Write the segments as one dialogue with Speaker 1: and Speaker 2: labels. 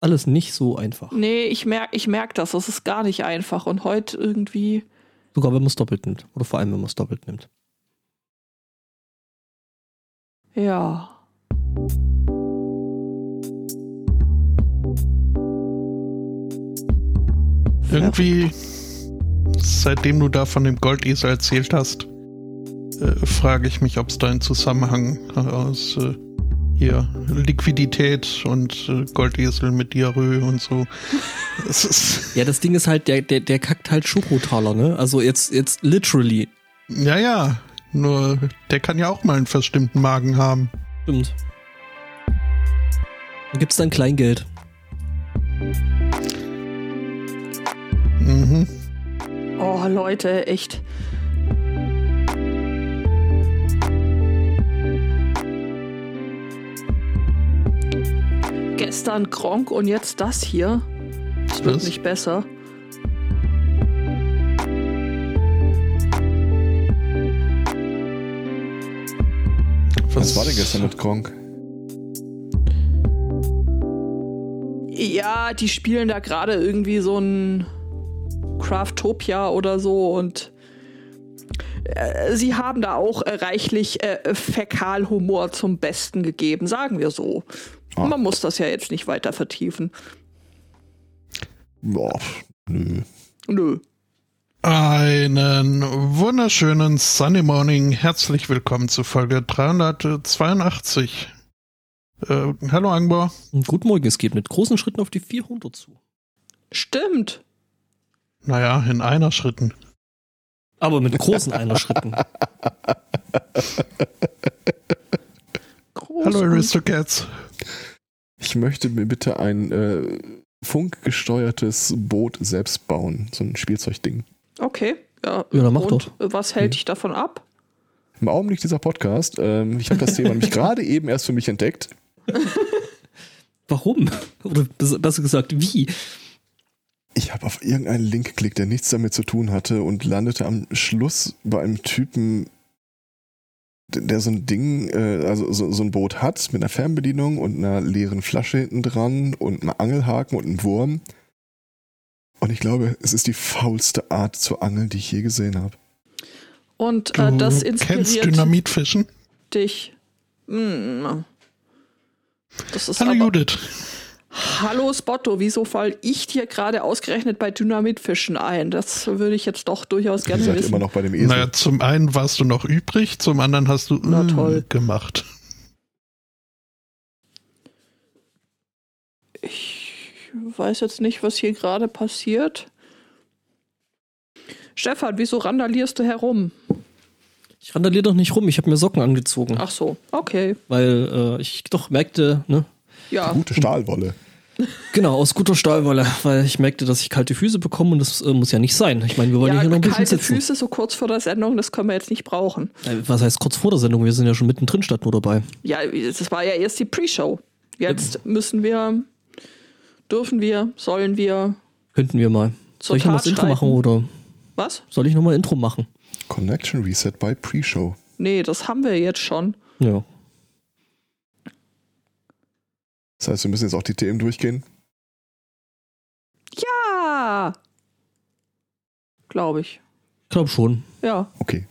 Speaker 1: alles nicht so einfach.
Speaker 2: Nee, ich merke ich merk das. Das ist gar nicht einfach. Und heute irgendwie.
Speaker 1: Sogar wenn man es doppelt nimmt. Oder vor allem, wenn man es doppelt nimmt.
Speaker 2: Ja.
Speaker 3: Irgendwie, seitdem du da von dem Goldesel erzählt hast, äh, frage ich mich, ob es da einen Zusammenhang aus äh, hier Liquidität und äh, Goldesel mit Diarrhoe und so.
Speaker 1: Das ist ja, das Ding ist halt, der, der, der kackt halt Schokotaler, ne? Also jetzt, jetzt literally.
Speaker 3: Ja, ja. Nur der kann ja auch mal einen verstimmten Magen haben.
Speaker 1: Stimmt. Gibt's dann Kleingeld.
Speaker 2: Mhm. Oh, Leute, echt. Gestern Gronk und jetzt das hier. Es wird Was? nicht besser.
Speaker 4: Was war denn gestern mit Gronk?
Speaker 2: Ja, die spielen da gerade irgendwie so ein Craftopia oder so und äh, sie haben da auch äh, reichlich äh, Fäkalhumor zum Besten gegeben, sagen wir so. Ah. Man muss das ja jetzt nicht weiter vertiefen.
Speaker 4: Boah, nö.
Speaker 2: Nö.
Speaker 3: Einen wunderschönen Sunny Morning. Herzlich willkommen zu Folge 382. Äh, hallo Angbar.
Speaker 1: Guten Morgen, es geht mit großen Schritten auf die 400 zu.
Speaker 2: Stimmt.
Speaker 3: Naja, in einer Schritten.
Speaker 1: Aber mit großen einer Schritten.
Speaker 3: Groß Hallo Aristocats.
Speaker 4: Ich möchte mir bitte ein äh, funkgesteuertes Boot selbst bauen. So ein Spielzeugding.
Speaker 2: Okay. Ja,
Speaker 1: ja dann mach Und doch.
Speaker 2: Was hält hm. dich davon ab?
Speaker 4: Im Augenblick dieser Podcast. Ähm, ich habe das Thema nämlich gerade eben erst für mich entdeckt.
Speaker 1: Warum? Oder besser gesagt, wie?
Speaker 4: Ich habe auf irgendeinen Link geklickt, der nichts damit zu tun hatte und landete am Schluss bei einem Typen, der so ein Ding, äh, also so, so, ein Boot hat mit einer Fernbedienung und einer leeren Flasche hinten dran und einem Angelhaken und einem Wurm. Und ich glaube, es ist die faulste Art zu angeln, die ich je gesehen habe.
Speaker 2: Und äh, das inspiriert
Speaker 3: kennst Dynamitfischen?
Speaker 2: dich. Hm.
Speaker 3: Hallo Judith.
Speaker 2: Hallo Spotto, wieso fall ich dir gerade ausgerechnet bei Dynamitfischen ein? Das würde ich jetzt doch durchaus gerne wissen.
Speaker 4: immer noch bei dem Esel.
Speaker 3: Naja, zum einen warst du noch übrig, zum anderen hast du
Speaker 2: Na, toll.
Speaker 3: gemacht.
Speaker 2: Ich weiß jetzt nicht, was hier gerade passiert. Stefan, wieso randalierst du herum?
Speaker 1: Ich randaliere doch nicht rum, ich habe mir Socken angezogen.
Speaker 2: Ach so, okay.
Speaker 1: Weil äh, ich doch merkte, ne,
Speaker 2: ja.
Speaker 4: Gute Stahlwolle.
Speaker 1: Genau, aus guter Stahlwolle, weil ich merkte, dass ich kalte Füße bekomme und das äh, muss ja nicht sein. Ich meine, wir wollen ja, hier noch ein bisschen
Speaker 2: kalte
Speaker 1: sitzen.
Speaker 2: Kalte Füße so kurz vor der Sendung, das können wir jetzt nicht brauchen.
Speaker 1: Äh, was heißt kurz vor der Sendung? Wir sind ja schon mittendrin statt nur dabei.
Speaker 2: Ja, das war ja erst die Pre-Show. Jetzt ja. müssen wir, dürfen wir, sollen wir.
Speaker 1: Könnten wir mal. Soll ich noch mal das Intro machen oder?
Speaker 2: Was?
Speaker 1: Soll ich nochmal Intro machen?
Speaker 4: Connection Reset bei Pre-Show.
Speaker 2: Nee, das haben wir jetzt schon.
Speaker 1: Ja.
Speaker 4: Das heißt, wir müssen jetzt auch die Themen durchgehen?
Speaker 2: Ja! Glaube ich.
Speaker 1: Ich glaube schon.
Speaker 2: Ja.
Speaker 4: Okay.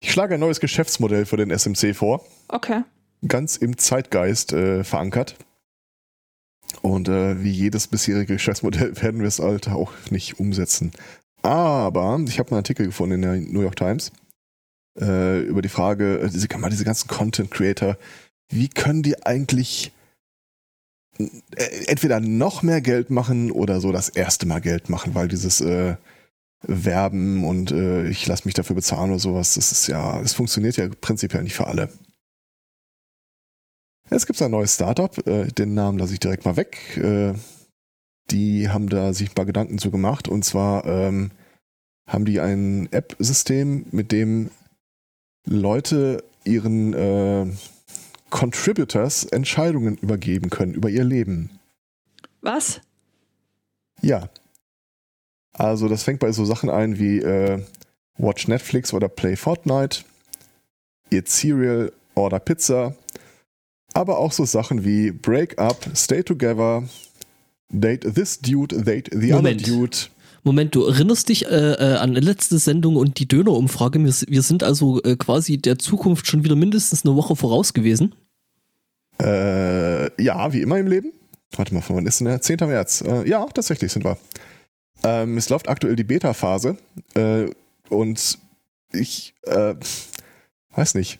Speaker 4: Ich schlage ein neues Geschäftsmodell für den SMC vor.
Speaker 2: Okay.
Speaker 4: Ganz im Zeitgeist äh, verankert. Und äh, wie jedes bisherige Geschäftsmodell werden wir es halt auch nicht umsetzen. Aber ich habe einen Artikel gefunden in der New York Times äh, über die Frage, äh, diese, diese ganzen Content Creator, wie können die eigentlich entweder noch mehr Geld machen oder so das erste Mal Geld machen, weil dieses äh, Werben und äh, ich lasse mich dafür bezahlen oder sowas, das ist ja, es funktioniert ja prinzipiell nicht für alle. Jetzt gibt es ein neues Startup, äh, den Namen lasse ich direkt mal weg. Äh, die haben da sich ein paar Gedanken zu gemacht und zwar ähm, haben die ein App-System, mit dem Leute ihren äh, Contributors Entscheidungen übergeben können über ihr Leben.
Speaker 2: Was?
Speaker 4: Ja. Also das fängt bei so Sachen ein wie äh, Watch Netflix oder Play Fortnite, Eat Cereal, Order Pizza, aber auch so Sachen wie Break Up, Stay Together, Date this dude, date the
Speaker 1: Moment.
Speaker 4: other dude.
Speaker 1: Moment, du erinnerst dich äh, äh, an die letzte Sendung und die Dönerumfrage. Wir, wir sind also äh, quasi der Zukunft schon wieder mindestens eine Woche voraus gewesen.
Speaker 4: Äh, ja, wie immer im Leben. Warte mal, von wann ist denn der? 10. März. Äh, ja, tatsächlich sind wir. Ähm, es läuft aktuell die Beta-Phase äh, und ich äh, weiß nicht.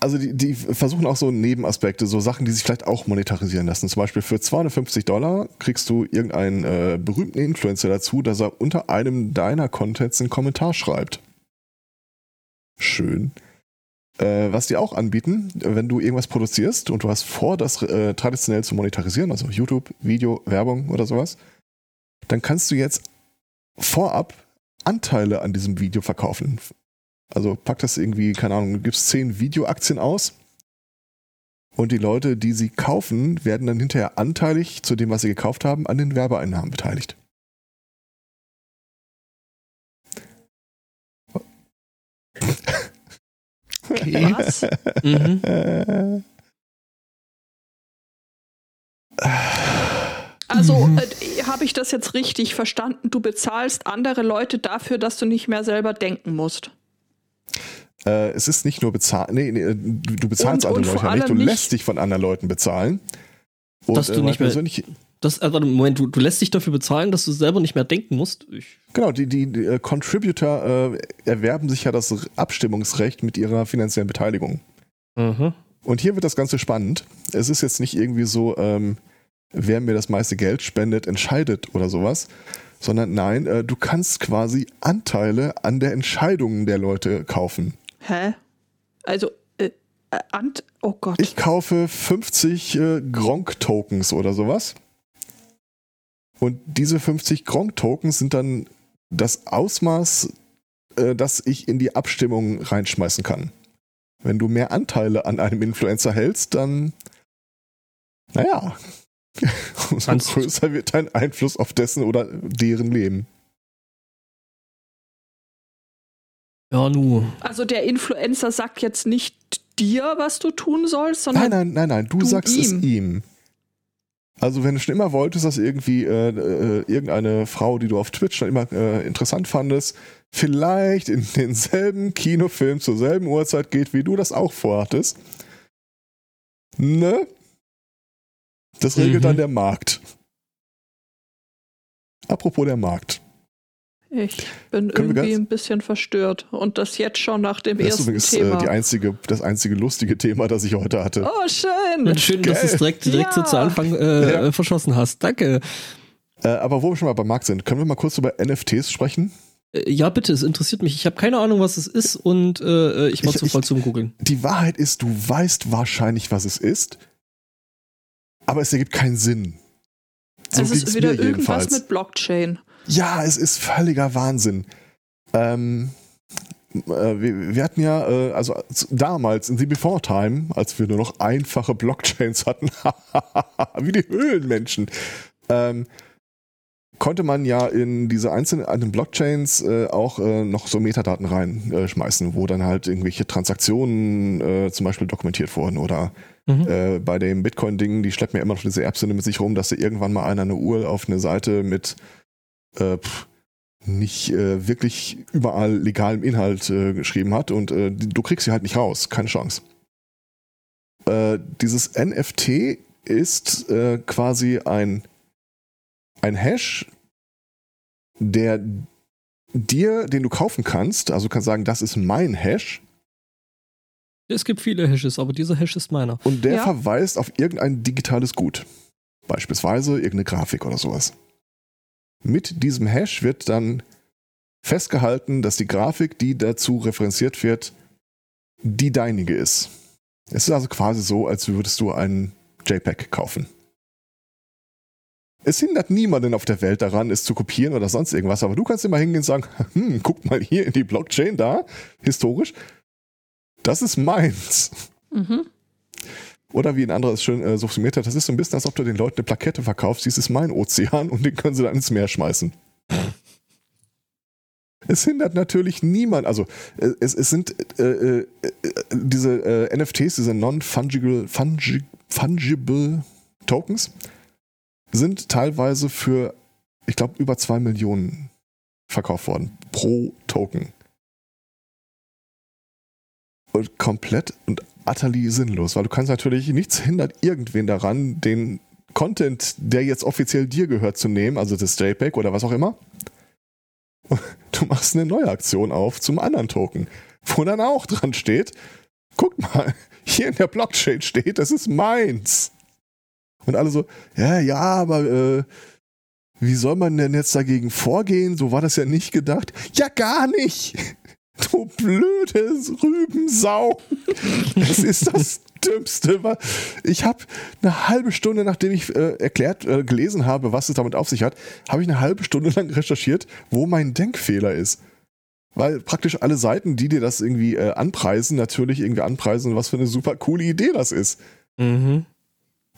Speaker 4: Also die, die versuchen auch so Nebenaspekte, so Sachen, die sich vielleicht auch monetarisieren lassen. Zum Beispiel für 250 Dollar kriegst du irgendeinen äh, berühmten Influencer dazu, dass er unter einem deiner Contents einen Kommentar schreibt. Schön. Äh, was die auch anbieten, wenn du irgendwas produzierst und du hast vor, das äh, traditionell zu monetarisieren, also YouTube, Video, Werbung oder sowas, dann kannst du jetzt vorab Anteile an diesem Video verkaufen. Also pack das irgendwie, keine Ahnung, du gibst 10 Videoaktien aus und die Leute, die sie kaufen, werden dann hinterher anteilig zu dem, was sie gekauft haben, an den Werbeeinnahmen beteiligt.
Speaker 3: Okay.
Speaker 2: Was?
Speaker 1: Mhm.
Speaker 4: Äh,
Speaker 2: Also
Speaker 3: Mhm.
Speaker 2: äh, habe ich das jetzt richtig verstanden? Du bezahlst andere Leute dafür, dass du nicht mehr selber denken musst.
Speaker 4: Äh, es ist nicht nur bezahlt, nee, nee, du, du bezahlst
Speaker 2: Und-
Speaker 4: andere
Speaker 2: und
Speaker 4: Leute nicht, du lässt dich von anderen Leuten bezahlen. Und,
Speaker 1: Dass du
Speaker 4: mein
Speaker 1: nicht mehr-
Speaker 4: persönlich-
Speaker 1: Das, äh, warte, Moment, du, du lässt dich dafür bezahlen, dass du selber nicht mehr denken musst. Ich,
Speaker 4: Genau, die, die, die äh, Contributor äh, erwerben sich ja das Abstimmungsrecht mit ihrer finanziellen Beteiligung.
Speaker 1: aha.
Speaker 4: Und hier wird das Ganze spannend. Es ist jetzt nicht irgendwie so, ähm, wer mir das meiste Geld spendet, entscheidet oder sowas, sondern nein, äh, du kannst quasi Anteile an der Entscheidungen der Leute kaufen.
Speaker 2: Hä? Also, äh, äh, Ant oh Gott.
Speaker 4: Ich kaufe 50 äh, Gronk-Tokens oder sowas. Und diese 50 Gronk-Tokens sind dann das Ausmaß, äh, das ich in die Abstimmung reinschmeißen kann. Wenn du mehr Anteile an einem Influencer hältst, dann, naja, umso
Speaker 1: Kannst-
Speaker 4: größer wird dein Einfluss auf dessen oder deren Leben.
Speaker 1: Ja, nu.
Speaker 2: Also der Influencer sagt jetzt nicht dir, was du tun sollst, sondern
Speaker 4: Nein, nein, nein, nein, du,
Speaker 2: du
Speaker 4: sagst es
Speaker 2: ihm.
Speaker 4: Also wenn du schon immer wolltest, dass irgendwie äh, äh, irgendeine Frau, die du auf Twitch schon immer äh, interessant fandest, vielleicht in denselben Kinofilm zur selben Uhrzeit geht, wie du das auch vorhattest, ne? Das regelt
Speaker 1: Mhm.
Speaker 4: dann der Markt. Apropos der Markt.
Speaker 2: Ich bin
Speaker 4: Können
Speaker 2: irgendwie ein bisschen verstört. Und das jetzt schon nach dem
Speaker 4: Das ist
Speaker 2: ersten
Speaker 4: übrigens äh,
Speaker 2: Thema.
Speaker 4: die einzige, das einzige lustige Thema, das ich heute hatte.
Speaker 2: oh, schön.
Speaker 1: Schön, dass du es direkt, direkt so
Speaker 2: Ja.
Speaker 1: zu Anfang äh,
Speaker 4: Ja.
Speaker 1: äh, verschossen hast. Danke.
Speaker 4: Äh, aber wo wir schon mal beim Markt sind, können wir mal kurz über NFTs sprechen?
Speaker 1: Äh, Ja, bitte, es interessiert mich. Ich habe keine Ahnung, was es ist und äh, ich mach
Speaker 4: Ich-
Speaker 1: sofort
Speaker 4: ich-
Speaker 1: zum Googeln.
Speaker 4: Die Wahrheit ist, du weißt wahrscheinlich, was es ist, aber es ergibt keinen Sinn. So
Speaker 2: es ist wieder irgendwas
Speaker 4: jedenfalls.
Speaker 2: mit Blockchain.
Speaker 4: Ja, es ist völliger Wahnsinn. Ähm, äh, wir, wir hatten ja, äh, also damals in The Before Time, als wir nur noch einfache Blockchains hatten, wie die Höhlenmenschen, ähm, konnte man ja in diese einzelnen Blockchains äh, auch äh, noch so Metadaten reinschmeißen, wo dann halt irgendwelche Transaktionen äh, zum Beispiel dokumentiert wurden oder
Speaker 1: Mhm.
Speaker 4: äh, bei dem Bitcoin-Ding, die schleppen ja immer noch diese Erbsünde mit sich rum, dass da irgendwann mal einer eine Uhr auf eine Seite mit äh, pff, nicht äh, wirklich überall legalem Inhalt äh, geschrieben hat und äh, du kriegst sie halt nicht raus, keine Chance. Äh, dieses NFT ist äh, quasi ein, ein Hash, der dir, den du kaufen kannst, also du kannst sagen, das ist mein Hash,
Speaker 1: Es gibt viele Hashes, aber dieser Hash ist meiner.
Speaker 4: Und der
Speaker 2: Ja.
Speaker 4: verweist auf irgendein digitales Gut. Beispielsweise irgendeine Grafik oder sowas. Mit diesem Hash wird dann festgehalten, dass die Grafik, die dazu referenziert wird, die deinige ist. Es ist also quasi so, als würdest du einen JPEG kaufen. Es hindert niemanden auf der Welt daran, es zu kopieren oder sonst irgendwas, aber du kannst immer hingehen und sagen, hm, guck mal hier in die Blockchain da, historisch, das ist meins.
Speaker 2: Mhm.
Speaker 4: Oder wie ein anderer es schön äh, subsumiert hat, das ist so ein bisschen, als ob du den Leuten eine Plakette verkaufst, dies ist mein Ozean und den können sie dann ins Meer schmeißen. Es hindert natürlich niemand. Also äh, es, es sind äh, äh, diese äh, NFTs, diese non-fungible fungi, fungible Tokens, sind teilweise für, ich glaube, über zwei Millionen verkauft worden pro Token. Und komplett und utterly sinnlos, weil du kannst natürlich nichts hindert irgendwen daran, den Content, der jetzt offiziell dir gehört, zu nehmen, also das JPEG oder was auch immer. Du machst eine neue Aktion auf zum anderen Token, wo dann auch dran steht, guck mal, hier in der Blockchain steht, das ist meins. Und alle so, ja, ja, aber äh, wie soll man denn jetzt dagegen vorgehen? So war das ja nicht gedacht. Ja, gar nicht. Du blöde Rübensau. Das ist das Dümmste. Ich habe eine halbe Stunde, nachdem ich äh, erklärt, äh, gelesen habe, was es damit auf sich hat, habe ich eine halbe Stunde lang recherchiert, wo mein Denkfehler ist. Weil praktisch alle Seiten, die dir das irgendwie äh, anpreisen, natürlich irgendwie anpreisen, was für eine super coole Idee das ist. Mhm.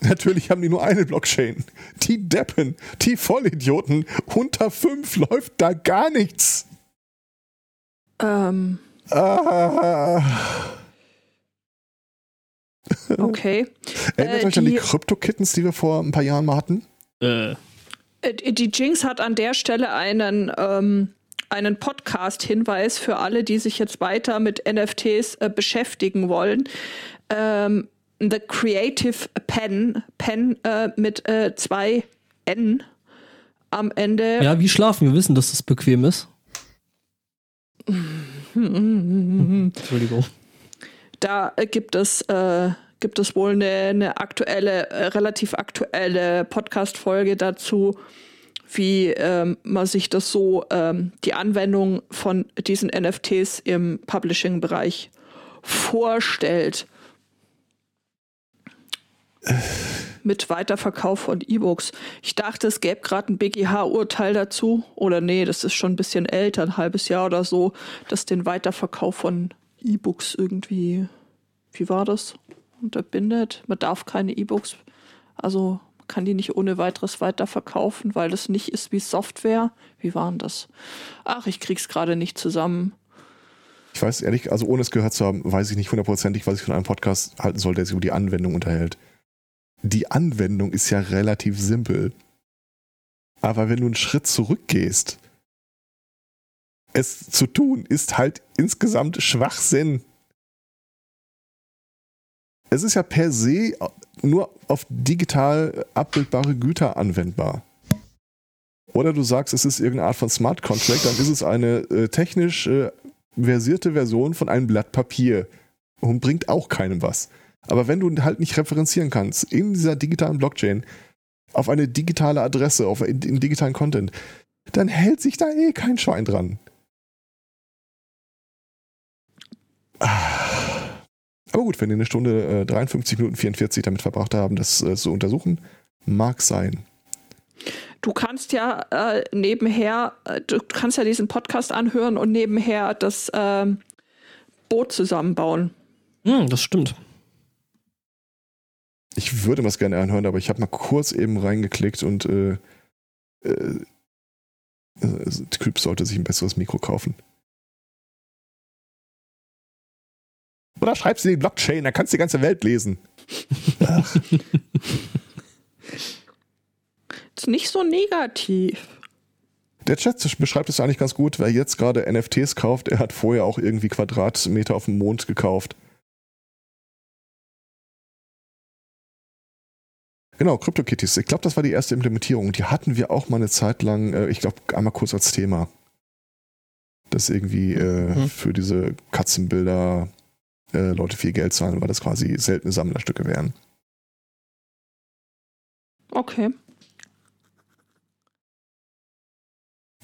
Speaker 4: Natürlich haben die nur eine Blockchain. Die Deppen, die Vollidioten, unter fünf läuft da gar nichts.
Speaker 2: Ähm. Ah. Okay.
Speaker 4: Erinnert äh, euch die, an die Krypto-Kittens, die wir vor ein paar Jahren mal hatten?
Speaker 2: Äh. äh. Die Jinx hat an der Stelle einen, ähm, einen Podcast-Hinweis für alle, die sich jetzt weiter mit NFTs äh, beschäftigen wollen. Ähm, The Creative Pen, Pen äh, mit äh, zwei N am Ende.
Speaker 1: Ja, wie schlafen. Wir wissen, dass das bequem ist.
Speaker 2: Entschuldigung. Da äh, gibt es, äh, gibt es wohl eine, eine aktuelle, äh, relativ aktuelle Podcast-Folge dazu, wie ähm, man sich das so, ähm, die Anwendung von diesen NFTs im Publishing-Bereich vorstellt. Mit Weiterverkauf von E-Books. Ich dachte, es gäbe gerade ein BGH-Urteil dazu. Oder nee, das ist schon ein bisschen älter, ein halbes Jahr oder so, dass den Weiterverkauf von E-Books irgendwie, wie war das? Unterbindet. Man darf keine E-Books, also kann die nicht ohne weiteres weiterverkaufen, weil das nicht ist wie Software. Wie war denn das? Ach, ich krieg's gerade nicht zusammen.
Speaker 4: Ich weiß ehrlich, also ohne es gehört zu haben, weiß ich nicht hundertprozentig, was ich von einem Podcast halten soll, der sich über die Anwendung unterhält. Die Anwendung ist ja relativ simpel. Aber wenn du einen Schritt zurückgehst es zu tun, ist halt insgesamt Schwachsinn. Es ist ja per se nur auf digital abbildbare Güter anwendbar. Oder du sagst, es ist irgendeine Art von Smart Contract, dann ist es eine äh, technisch äh, versierte Version von einem Blatt Papier und bringt auch keinem was. Aber wenn du halt nicht referenzieren kannst in dieser digitalen Blockchain auf eine digitale Adresse, auf in, in digitalen Content, dann hält sich da eh kein Schwein dran. Aber gut, wenn die eine Stunde äh, 53 Minuten 44 damit verbracht haben, das äh, zu untersuchen, mag sein.
Speaker 2: Du kannst ja äh, nebenher, äh, du kannst ja diesen Podcast anhören und nebenher das ähm, Boot zusammenbauen.
Speaker 1: Hm, das stimmt.
Speaker 4: Ich würde mir das gerne anhören, aber ich habe mal kurz eben reingeklickt und äh, äh, äh Typ sollte sich ein besseres Mikro kaufen. Oder schreibst du die Blockchain, dann kannst du die ganze Welt lesen.
Speaker 2: Ist nicht so negativ.
Speaker 4: Der Chat beschreibt es eigentlich ganz gut, wer jetzt gerade NFTs kauft, er hat vorher auch irgendwie Quadratmeter auf dem Mond gekauft. Genau, CryptoKitties. Ich glaube, das war die erste Implementierung. Die hatten wir auch mal eine Zeit lang, äh, ich glaube, einmal kurz als Thema. Das irgendwie äh, mhm. für diese Katzenbilder äh, Leute viel Geld zahlen, weil das quasi seltene Sammlerstücke wären.
Speaker 2: Okay.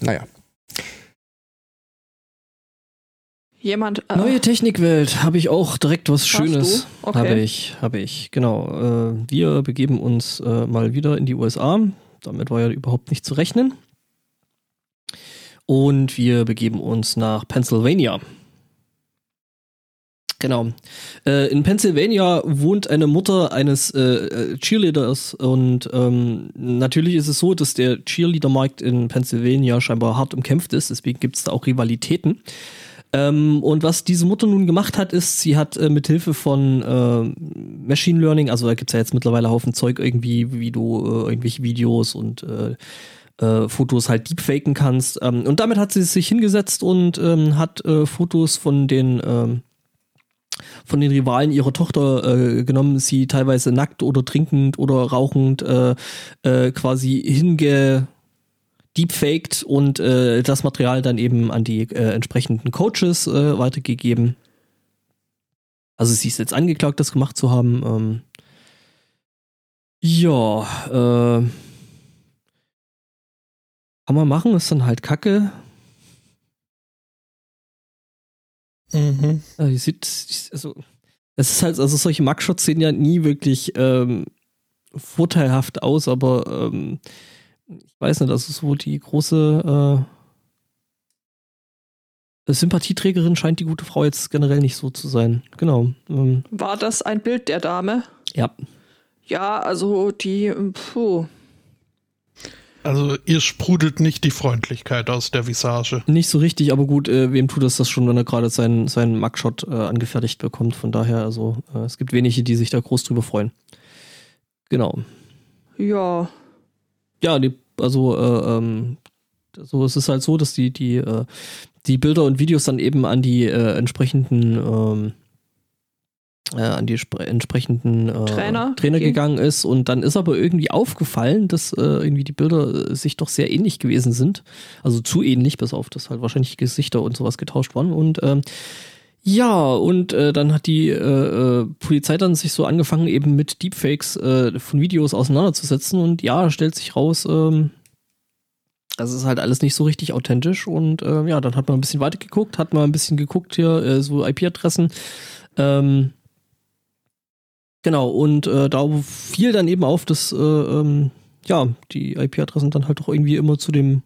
Speaker 4: Naja.
Speaker 2: Jemand.
Speaker 1: Äh, Neue Technikwelt, habe ich auch direkt was Schönes. Okay. Habe ich, habe ich, genau. Äh, wir begeben uns äh, mal wieder in die USA. Damit war ja überhaupt nicht zu rechnen. Und wir begeben uns nach Pennsylvania. Genau. Äh, in Pennsylvania wohnt eine Mutter eines äh, äh, Cheerleaders und ähm, natürlich ist es so, dass der Cheerleader-Markt in Pennsylvania scheinbar hart umkämpft ist, deswegen gibt es da auch Rivalitäten. Ähm, und was diese Mutter nun gemacht hat, ist, sie hat äh, mit Hilfe von äh, Machine Learning, also da gibt es ja jetzt mittlerweile Haufen Zeug irgendwie, wie du äh, irgendwelche Videos und äh, äh, Fotos halt deepfaken kannst. Ähm, und damit hat sie sich hingesetzt und ähm, hat äh, Fotos von den ähm, von den Rivalen ihrer Tochter äh, genommen, sie teilweise nackt oder trinkend oder rauchend äh, äh, quasi hinge deepfaked und äh, das Material dann eben an die äh, entsprechenden Coaches äh, weitergegeben. Also sie ist jetzt angeklagt, das gemacht zu haben. Ähm, ja, äh, kann man machen, ist dann halt Kacke. Mhm. Also, die sieht, also, es ist halt, also solche Mugshots sehen ja nie wirklich ähm, vorteilhaft aus, aber ähm, ich weiß nicht, also so die große äh, Sympathieträgerin scheint die gute Frau jetzt generell nicht so zu sein. Genau.
Speaker 2: Ähm. War das ein Bild der Dame?
Speaker 1: Ja.
Speaker 2: Ja, also die, puh.
Speaker 3: Also ihr sprudelt nicht die Freundlichkeit aus der Visage.
Speaker 1: Nicht so richtig, aber gut, äh, wem tut es das schon, wenn er gerade seinen, seinen Mugshot äh, angefertigt bekommt? Von daher, also äh, es gibt wenige, die sich da groß drüber freuen. Genau.
Speaker 2: Ja.
Speaker 1: Ja, die, also äh, ähm, so es ist halt so, dass die die äh, die Bilder und Videos dann eben an die äh, entsprechenden ähm, äh, an die entsprechenden äh, Trainer, Trainer okay. gegangen ist und dann ist aber irgendwie aufgefallen, dass äh, irgendwie die Bilder äh, sich doch sehr ähnlich gewesen sind. Also zu ähnlich, bis auf das halt wahrscheinlich Gesichter und sowas getauscht waren. Und ähm, ja, und äh, dann hat die äh, äh, Polizei dann sich so angefangen, eben mit Deepfakes äh, von Videos auseinanderzusetzen. Und ja, stellt sich raus, ähm, das ist halt alles nicht so richtig authentisch. Und äh, ja, dann hat man ein bisschen weiter geguckt, hat mal ein bisschen geguckt hier, äh, so IP-Adressen. Ähm, Genau, und äh, da fiel dann eben auf, dass äh, ähm, ja, die IP-Adressen dann halt doch irgendwie immer zu dem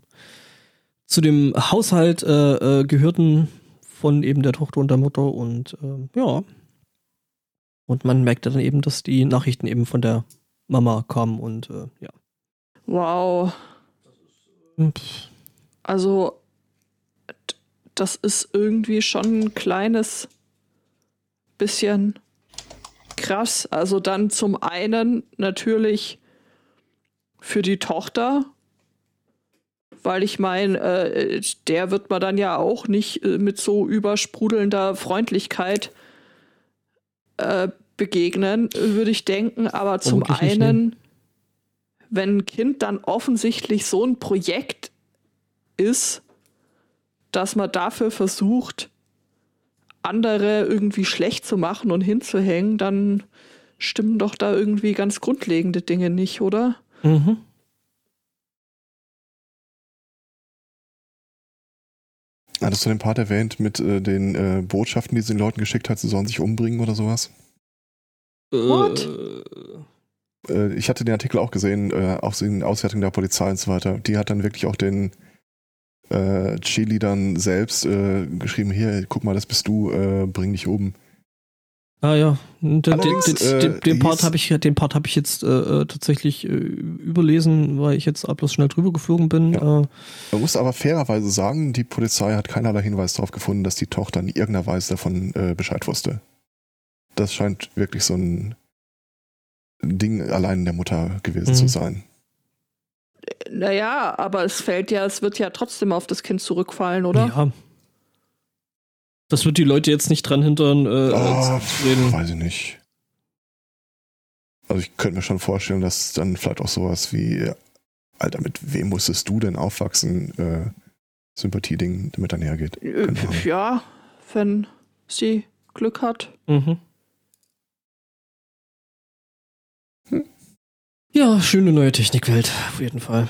Speaker 1: zu dem Haushalt äh, äh, gehörten von eben der Tochter und der Mutter und äh, ja. Und man merkte dann eben, dass die Nachrichten eben von der Mama kamen und äh, ja.
Speaker 2: Wow. Hm, also, das ist irgendwie schon ein kleines bisschen krass. Also dann zum einen natürlich für die Tochter, weil ich meine, äh, der wird man dann ja auch nicht äh, mit so übersprudelnder Freundlichkeit äh, begegnen, würde ich denken. Aber zum einen, nicht, ne? wenn ein Kind dann offensichtlich so ein Projekt ist, dass man dafür versucht, andere irgendwie schlecht zu machen und hinzuhängen, dann stimmen doch da irgendwie ganz grundlegende Dinge nicht, oder? Mhm.
Speaker 4: Hattest du den Part erwähnt mit äh, den äh, Botschaften, die sie den Leuten geschickt hat, sie sollen sich umbringen oder sowas?
Speaker 2: What?
Speaker 4: Äh, ich hatte den Artikel auch gesehen, äh, auch in Auswertung der Polizei und so weiter. Die hat dann wirklich auch den äh, Cheerleadern selbst äh, geschrieben, hier, guck mal, das bist du, äh, bring dich oben.
Speaker 1: Ah ja, den, den, den, den Part habe ich, den Part habe ich jetzt äh, äh, tatsächlich äh, überlesen, weil ich jetzt bloß schnell drüber geflogen bin. Ja. Äh.
Speaker 4: Man muss aber fairerweise sagen, die Polizei hat keinerlei Hinweis darauf gefunden, dass die Tochter in irgendeiner Weise davon äh, Bescheid wusste. Das scheint wirklich so ein Ding allein der Mutter gewesen mhm. zu sein.
Speaker 2: Naja, aber es fällt ja, es wird ja trotzdem auf das Kind zurückfallen, oder? Ja.
Speaker 1: Das wird die Leute jetzt nicht dran hindern, äh,
Speaker 4: oh, reden. Weiß ich nicht. Also ich könnte mir schon vorstellen, dass dann vielleicht auch sowas wie, Alter, mit wem musstest du denn aufwachsen, äh, Sympathie-Ding damit dann hergeht.
Speaker 2: Äh, ja, wenn sie Glück hat. Mhm.
Speaker 1: Ja, schöne neue Technikwelt, auf jeden Fall.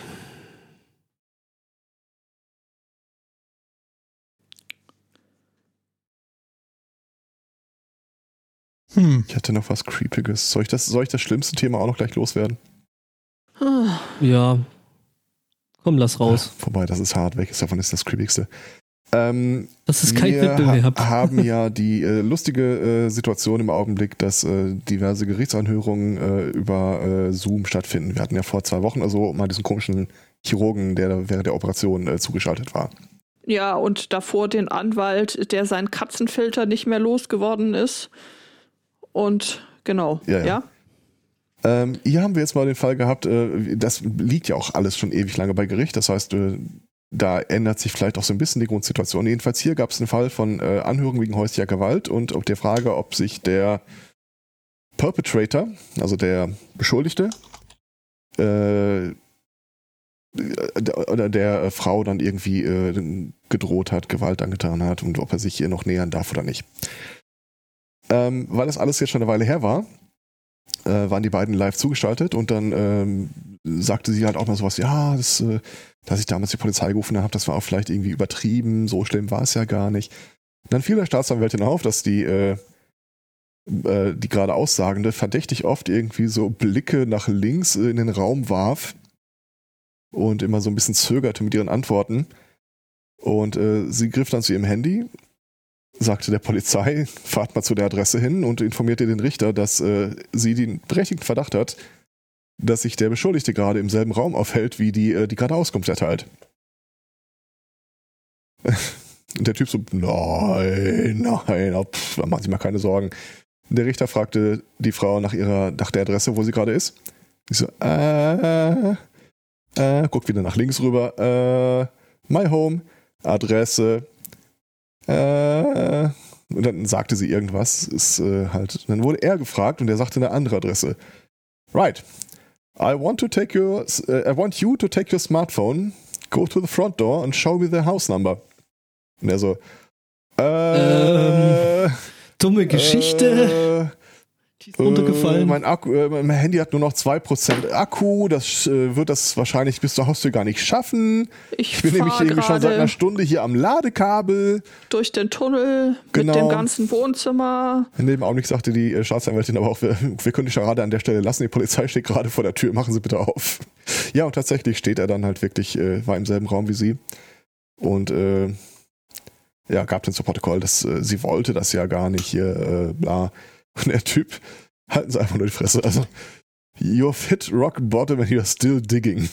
Speaker 4: Hm. Ich hätte noch was Creepiges. Soll ich, das, soll ich das schlimmste Thema auch noch gleich loswerden?
Speaker 1: Ja. Komm, lass raus.
Speaker 4: Ja, vorbei, das ist hart. Welches davon ist das Creepigste? Ähm,
Speaker 1: Das ist kein
Speaker 4: wir
Speaker 1: Wettbewerb.
Speaker 4: Ha haben ja die äh, lustige äh, Situation im Augenblick, dass äh, diverse Gerichtsanhörungen äh, über äh, Zoom stattfinden. Wir hatten ja vor zwei Wochen also mal diesen komischen Chirurgen, der während der Operation äh, zugeschaltet war.
Speaker 2: Ja, und davor den Anwalt, der seinen Katzenfilter nicht mehr losgeworden ist. Und genau,
Speaker 4: Ja,
Speaker 2: ja.
Speaker 4: ja. Ähm, hier haben wir jetzt mal den Fall gehabt, äh, das liegt ja auch alles schon ewig lange bei Gericht. Das heißt, äh, da ändert sich vielleicht auch so ein bisschen die Grundsituation. Jedenfalls hier gab es einen Fall von äh, Anhörung wegen häuslicher Gewalt und auf der Frage, ob sich der Perpetrator, also der Beschuldigte, äh, oder der äh, Frau dann irgendwie äh, gedroht hat, Gewalt angetan hat und ob er sich ihr noch nähern darf oder nicht. Ähm, weil das alles jetzt schon eine Weile her war, äh, waren die beiden live zugeschaltet und dann ähm, sagte sie halt auch mal sowas, ja, das, äh, dass ich damals die Polizei gerufen habe, das war auch vielleicht irgendwie übertrieben, so schlimm war es ja gar nicht. Dann fiel der Staatsanwältin auf, dass die, äh, äh, die gerade Aussagende verdächtig oft irgendwie so Blicke nach links in den Raum warf und immer so ein bisschen zögerte mit ihren Antworten. Und äh, sie griff dann zu ihrem Handy, sagte der Polizei, fahrt mal zu der Adresse hin und informierte den Richter, dass äh, sie den berechtigten Verdacht hat, dass sich der Beschuldigte gerade im selben Raum aufhält, wie die, äh, die gerade Auskunft erteilt. Und der Typ so, nein, nein, oh, pff, machen Sie mal keine Sorgen. Der Richter fragte die Frau nach ihrer, nach der Adresse, wo sie gerade ist. Ich so, äh, äh, guckt wieder nach links rüber, äh, my home, Adresse, äh, und dann sagte sie irgendwas, ist äh, halt, dann wurde er gefragt und er sagte eine andere Adresse. Right. I want to take your, uh, I want you to take your smartphone, go to the front door and show me the house number. Und er so, äh,
Speaker 1: Dumme Geschichte. Die ist runtergefallen.
Speaker 4: Äh, mein, Akku, äh, mein Handy hat nur noch 2% Akku, das äh, wird das wahrscheinlich bis zur Haustür gar nicht schaffen.
Speaker 2: Ich,
Speaker 4: Ich bin nämlich irgendwie schon seit einer Stunde hier am Ladekabel.
Speaker 2: durch den Tunnel
Speaker 4: Genau.
Speaker 2: mit dem ganzen Wohnzimmer.
Speaker 4: In dem Augenblick sagte die äh, Staatsanwältin aber auch, wir, wir können die Scharade an der Stelle lassen, die Polizei steht gerade vor der Tür, machen Sie bitte auf. Ja, und tatsächlich steht er dann halt wirklich, äh, war im selben Raum wie sie. Und ja, gab dann zu Protokoll, dass sie wollte das ja gar nicht hier, äh, bla. Und der Typ, halten Sie einfach nur die Fresse. Also, you're fit rock bottom and you're still digging.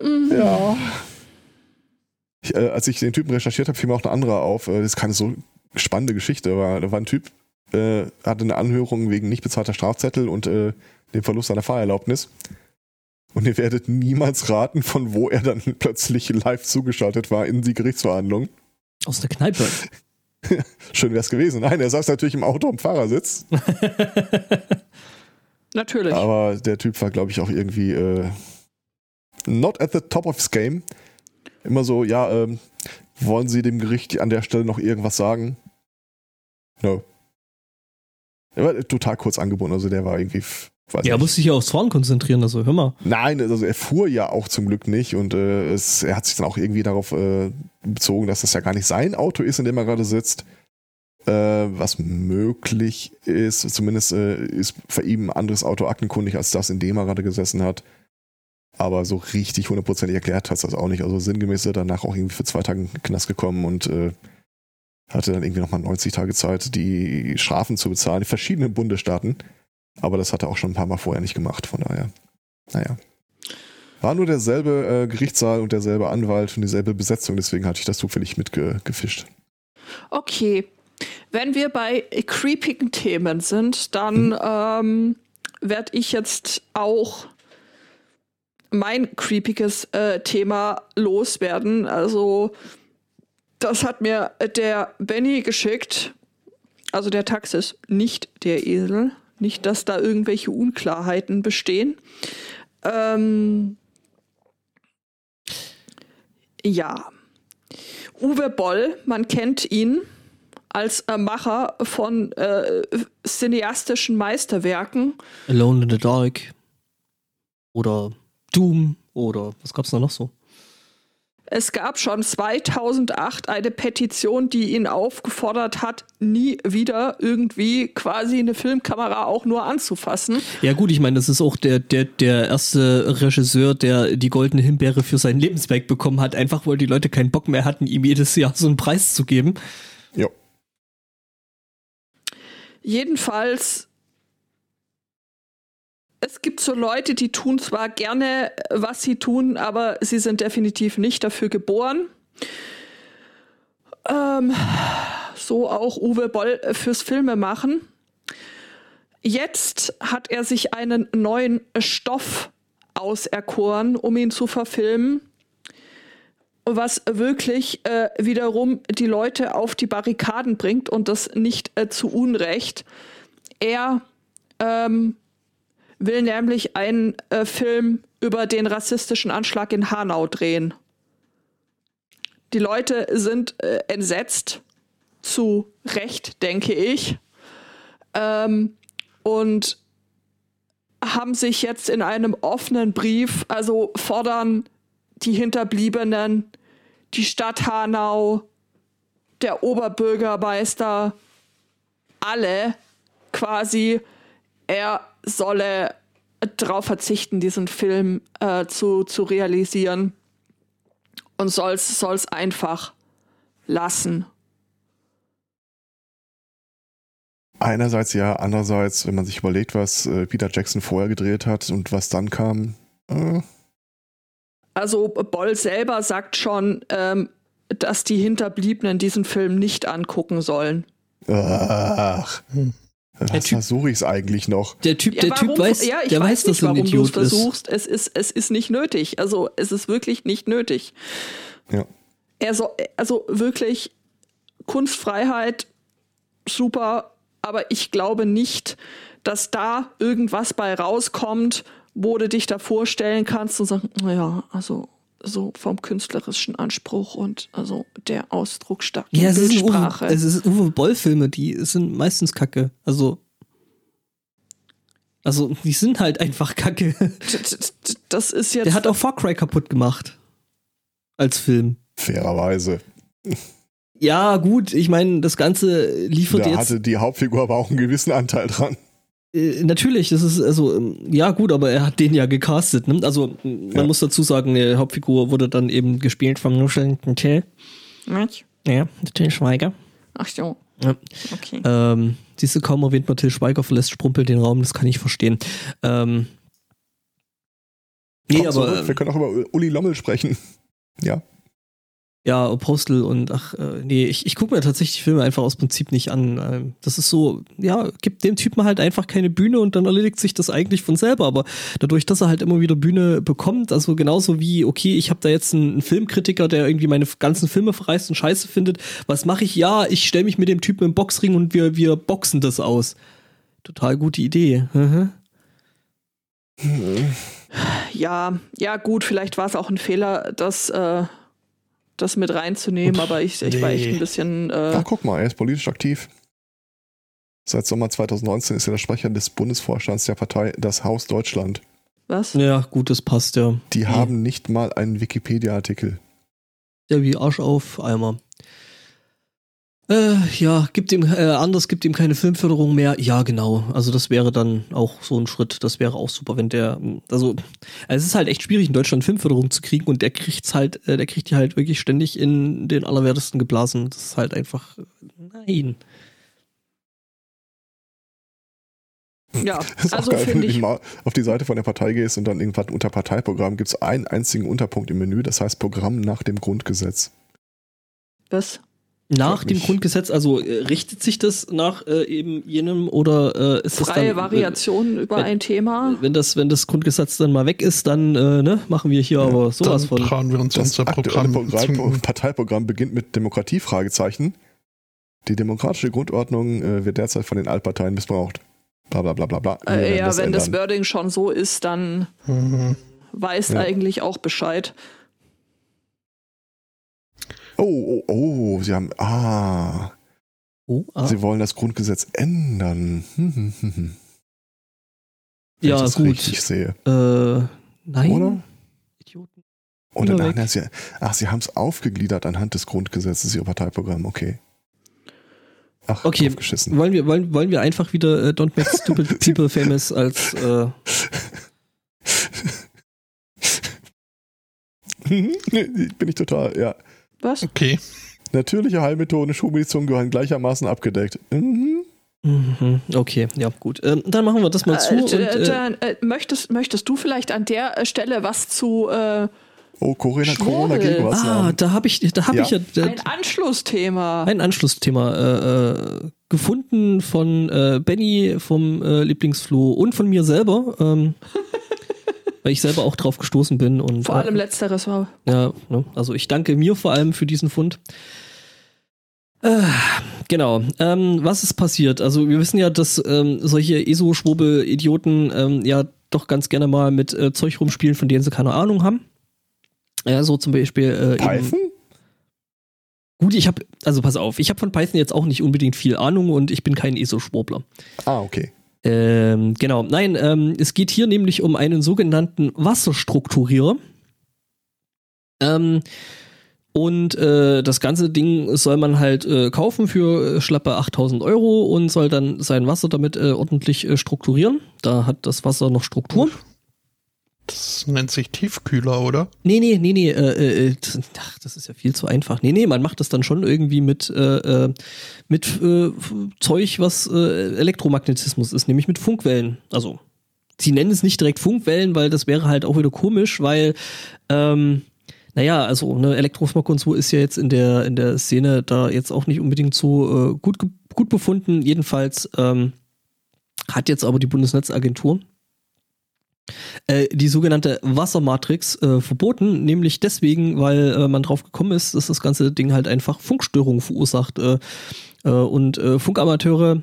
Speaker 2: Mhm.
Speaker 4: Ja. Ich, äh, als ich den Typen recherchiert habe, fiel mir auch eine andere auf. Äh, das ist keine so spannende Geschichte, aber da war ein Typ, äh, hatte eine Anhörung wegen nicht bezahlter Strafzettel und äh, dem Verlust seiner Fahrerlaubnis. Und ihr werdet niemals raten, von wo er dann plötzlich live zugeschaltet war in die Gerichtsverhandlung.
Speaker 1: Aus der Kneipe.
Speaker 4: Schön wär's gewesen. Nein, er saß natürlich im Auto am Fahrersitz.
Speaker 2: Natürlich.
Speaker 4: Aber der Typ war, glaube ich, auch irgendwie äh, not at the top of his game. Immer so, ja, ähm, wollen Sie dem Gericht an der Stelle noch irgendwas sagen? No. Er war total kurz angebunden, also der war irgendwie, weiß
Speaker 1: Ja,
Speaker 4: nicht.
Speaker 1: muss sich ja aufs Fahren konzentrieren, also hör mal.
Speaker 4: Nein, also er fuhr ja auch zum Glück nicht und äh, es, er hat sich dann auch irgendwie darauf äh, bezogen, dass das ja gar nicht sein Auto ist, in dem er gerade sitzt. Äh, was möglich ist, zumindest äh, ist für ihn ein anderes Auto aktenkundig als das, in dem er gerade gesessen hat. Aber so richtig hundertprozentig erklärt hat es das auch nicht. Also sinngemäß ist er danach auch irgendwie für zwei Tage in den Knast gekommen und äh, hatte dann irgendwie nochmal 90 Tage Zeit, die Strafen zu bezahlen in verschiedenen Bundesstaaten. Aber das hat er auch schon ein paar Mal vorher nicht gemacht, von daher. Naja. War nur derselbe äh, Gerichtssaal und derselbe Anwalt und dieselbe Besetzung, deswegen hatte ich das zufällig mitgefischt.
Speaker 2: Okay. Wenn wir bei creepigen Themen sind, dann ähm, werde ich jetzt auch mein creepiges äh, Thema loswerden. Also, das hat mir der Benny geschickt. Also der Taxis, nicht der Esel. Nicht, dass da irgendwelche Unklarheiten bestehen. Ähm, ja. Uwe Boll, man kennt ihn als äh, Macher von äh, cineastischen Meisterwerken.
Speaker 1: Alone in the Dark. Oder Doom. Oder was gab's da noch so?
Speaker 2: Es gab schon 2008 eine Petition, die ihn aufgefordert hat, nie wieder irgendwie quasi eine Filmkamera auch nur anzufassen.
Speaker 1: Ja gut, ich meine, das ist auch der, der, der erste Regisseur, der die goldene Himbeere für sein Lebenswerk bekommen hat, einfach weil die Leute keinen Bock mehr hatten, ihm jedes Jahr so einen Preis zu geben.
Speaker 4: Ja.
Speaker 2: Jedenfalls es gibt so Leute, die tun zwar gerne, was sie tun, aber sie sind definitiv nicht dafür geboren. Ähm, so auch Uwe Boll fürs Filme machen. Jetzt hat er sich einen neuen Stoff auserkoren, um ihn zu verfilmen, was wirklich äh, wiederum die Leute auf die Barrikaden bringt und das nicht äh, zu Unrecht. Er ähm, will nämlich einen äh, Film über den rassistischen Anschlag in Hanau drehen. Die Leute sind äh, entsetzt, zu Recht, denke ich, ähm, und haben sich jetzt in einem offenen Brief, also fordern die Hinterbliebenen, die Stadt Hanau, der Oberbürgermeister, alle quasi, er solle darauf verzichten, diesen Film äh, zu, zu realisieren und soll es einfach lassen.
Speaker 4: Einerseits ja, andererseits, wenn man sich überlegt, was äh, Peter Jackson vorher gedreht hat und was dann kam. Äh.
Speaker 2: Also Boll selber sagt schon, ähm, dass die Hinterbliebenen diesen Film nicht angucken sollen.
Speaker 4: Ach. Was typ, versuche ich es eigentlich noch?
Speaker 1: Der Typ, ja, der
Speaker 2: warum,
Speaker 1: Typ weiß,
Speaker 2: ja, ich
Speaker 1: der
Speaker 2: weiß,
Speaker 1: weiß
Speaker 2: nicht,
Speaker 1: dass
Speaker 2: warum du es versuchst. Es ist, es ist nicht nötig. Also es ist wirklich nicht nötig.
Speaker 4: Ja.
Speaker 2: Also, also wirklich Kunstfreiheit, super, aber ich glaube nicht, dass da irgendwas bei rauskommt, wo du dich da vorstellen kannst und sagen, naja, also so vom künstlerischen Anspruch und also der ausdrucksstarken
Speaker 1: ja, es
Speaker 2: Bildsprache.
Speaker 1: Ist Uwe, es ist Uwe Boll-Filme, die sind meistens kacke. Also, also die sind halt einfach kacke.
Speaker 2: Das ist jetzt.
Speaker 1: Der hat auch Far Cry kaputt gemacht. Als Film.
Speaker 4: Fairerweise.
Speaker 1: Ja, gut, ich meine, das Ganze liefert
Speaker 4: da
Speaker 1: jetzt.
Speaker 4: hatte die Hauptfigur aber auch einen gewissen Anteil dran.
Speaker 1: Äh, natürlich, das ist also ähm, ja gut, aber er hat den ja gecastet. Ne? Also man ja. muss dazu sagen, die Hauptfigur wurde dann eben gespielt vom nuschelnden Till.
Speaker 2: Was?
Speaker 1: Ja, Till Schweiger.
Speaker 2: Ach so.
Speaker 1: Ja.
Speaker 2: Okay.
Speaker 1: Ähm, siehst du, kaum erwähnt man Till Schweiger, verlässt Sprumpel den Raum, das kann ich verstehen. Ähm, nee, aber.
Speaker 4: Zurück. Wir können auch über Uli Lommel sprechen. Ja.
Speaker 1: Ja, Apostel und ach, äh, nee, ich, ich gucke mir tatsächlich Filme einfach aus Prinzip nicht an. Ähm, das ist so, ja, gibt dem Typen halt einfach keine Bühne und dann erledigt sich das eigentlich von selber. Aber dadurch, dass er halt immer wieder Bühne bekommt, also genauso wie, okay, ich habe da jetzt einen, einen, Filmkritiker, der irgendwie meine ganzen Filme verreist und scheiße findet, was mache ich? Ja, ich stelle mich mit dem Typen im Boxring und wir, wir boxen das aus. Total gute Idee. Mhm.
Speaker 2: Ja, ja, gut, vielleicht war es auch ein Fehler, dass. Äh das mit reinzunehmen, Uff, aber ich, ich nee. war echt ein bisschen. Äh
Speaker 4: Ach, guck mal, er ist politisch aktiv. Seit Sommer 2019 ist er der Sprecher des Bundesvorstands der Partei Das Haus Deutschland.
Speaker 2: Was?
Speaker 1: Ja, gut, das passt ja.
Speaker 4: Die ja. haben nicht mal einen Wikipedia-Artikel.
Speaker 1: Ja, wie Arsch auf Eimer. Äh, ja, gibt ihm, äh, anders gibt ihm keine Filmförderung mehr. Ja, genau. Also das wäre dann auch so ein Schritt. Das wäre auch super, wenn der, also, es ist halt echt schwierig in Deutschland Filmförderung zu kriegen und der kriegt's halt, äh, der kriegt die halt wirklich ständig in den allerwertesten geblasen. Das ist halt einfach, nein.
Speaker 2: Ja,
Speaker 4: das ist
Speaker 2: also
Speaker 4: auch geil, wenn du
Speaker 2: ich
Speaker 4: mal auf die Seite von der Partei gehst und dann irgendwann unter Parteiprogramm gibt es einen einzigen Unterpunkt im Menü, das heißt Programm nach dem Grundgesetz.
Speaker 2: Was?
Speaker 1: Nach dem Grundgesetz, also äh, richtet sich das nach äh, eben jenem oder äh, ist
Speaker 2: Freie
Speaker 1: das dann,
Speaker 2: Variation über
Speaker 1: wenn,
Speaker 2: ein Thema?
Speaker 1: Wenn das, wenn das Grundgesetz dann mal weg ist, dann äh, ne, machen wir hier ja, aber sowas von.
Speaker 3: Trauen wir uns
Speaker 4: das
Speaker 3: unser Programm.
Speaker 4: Programm Parteiprogramm beginnt mit Demokratie Fragezeichen. Die demokratische Grundordnung äh, wird derzeit von den Altparteien missbraucht. Bla bla bla bla bla.
Speaker 2: Äh, ja, das wenn ändern. das Wording schon so ist, dann mhm. weiß ja. eigentlich auch Bescheid.
Speaker 4: Oh, oh, oh, sie haben. Ah.
Speaker 1: Oh, ah.
Speaker 4: Sie wollen das Grundgesetz ändern. Hm, hm, hm, hm.
Speaker 1: ja,
Speaker 4: ich
Speaker 1: gut.
Speaker 4: richtig sehe.
Speaker 1: Äh, nein.
Speaker 4: Oder?
Speaker 1: Idioten. Wieder
Speaker 4: danach,
Speaker 1: weg.
Speaker 4: sie, ach, sie haben es aufgegliedert anhand des Grundgesetzes, ihr Parteiprogramm, okay. Ach,
Speaker 1: Okay,
Speaker 4: aufgeschissen.
Speaker 1: wollen wir, wollen, wollen wir einfach wieder äh, Don't Make Stupid People Famous als äh,
Speaker 4: Bin ich total, ja.
Speaker 2: Was?
Speaker 3: Okay. Natürliche Heilmethoden, Schulmedizin gehören gleichermaßen abgedeckt. Mhm.
Speaker 1: Mhm, Okay, ja, gut. Ähm, dann machen wir das mal zu.
Speaker 2: Äh,
Speaker 1: und,
Speaker 2: äh,
Speaker 1: äh,
Speaker 2: dann, äh, möchtest, möchtest du vielleicht an der äh, Stelle was zu äh,
Speaker 4: Oh, Corona,
Speaker 2: Schwurbel.
Speaker 4: Corona gegen was
Speaker 1: ah,
Speaker 4: haben.
Speaker 1: da habe ich, da habe
Speaker 4: Ja.
Speaker 1: ich ja äh,
Speaker 2: ein Anschlussthema?
Speaker 1: ein Anschlussthema äh, äh, gefunden von äh, Benny vom äh, Lieblingsfloh und von mir selber, ähm, weil ich selber auch drauf gestoßen bin und
Speaker 2: Vor allem
Speaker 1: äh,
Speaker 2: letzteres war.
Speaker 1: Ja, ne? also ich danke mir vor allem für diesen Fund. Äh, genau. Ähm, was ist passiert? Also wir wissen ja, dass ähm, solche ESO-Schwurbel-Idioten ähm, ja doch ganz gerne mal mit äh, Zeug rumspielen, von denen sie keine Ahnung haben. Ja, so zum Beispiel äh, eben,
Speaker 4: Python?
Speaker 1: Gut, ich habe, also pass auf, ich habe von Python jetzt auch nicht unbedingt viel Ahnung und ich bin kein ESO-Schwurbler.
Speaker 4: Ah, okay.
Speaker 1: Ähm, genau, nein, ähm, es geht hier nämlich um einen sogenannten Wasserstrukturierer. Ähm, und äh, das ganze Ding soll man halt äh, kaufen für äh, schlappe 8000 Euro und soll dann sein Wasser damit äh, ordentlich äh, strukturieren. Da hat das Wasser noch Struktur.
Speaker 3: Das nennt sich Tiefkühler, oder?
Speaker 1: Nee, nee, nee, nee, äh, äh, das, ach, das ist ja viel zu einfach. Nee, nee, man macht das dann schon irgendwie mit, äh, äh, mit äh, Zeug, was äh, Elektromagnetismus ist, nämlich mit Funkwellen. Also, sie nennen es nicht direkt Funkwellen, weil das wäre halt auch wieder komisch, weil, ähm, naja, also ne, Elektrosmog und so ist ja jetzt in der, in der Szene da jetzt auch nicht unbedingt so äh, gut, gut befunden. Jedenfalls ähm, hat jetzt aber die Bundesnetzagentur äh, die sogenannte Wassermatrix äh, verboten, nämlich deswegen, weil äh, man drauf gekommen ist, dass das ganze Ding halt einfach Funkstörungen verursacht äh, äh, und Funkamateure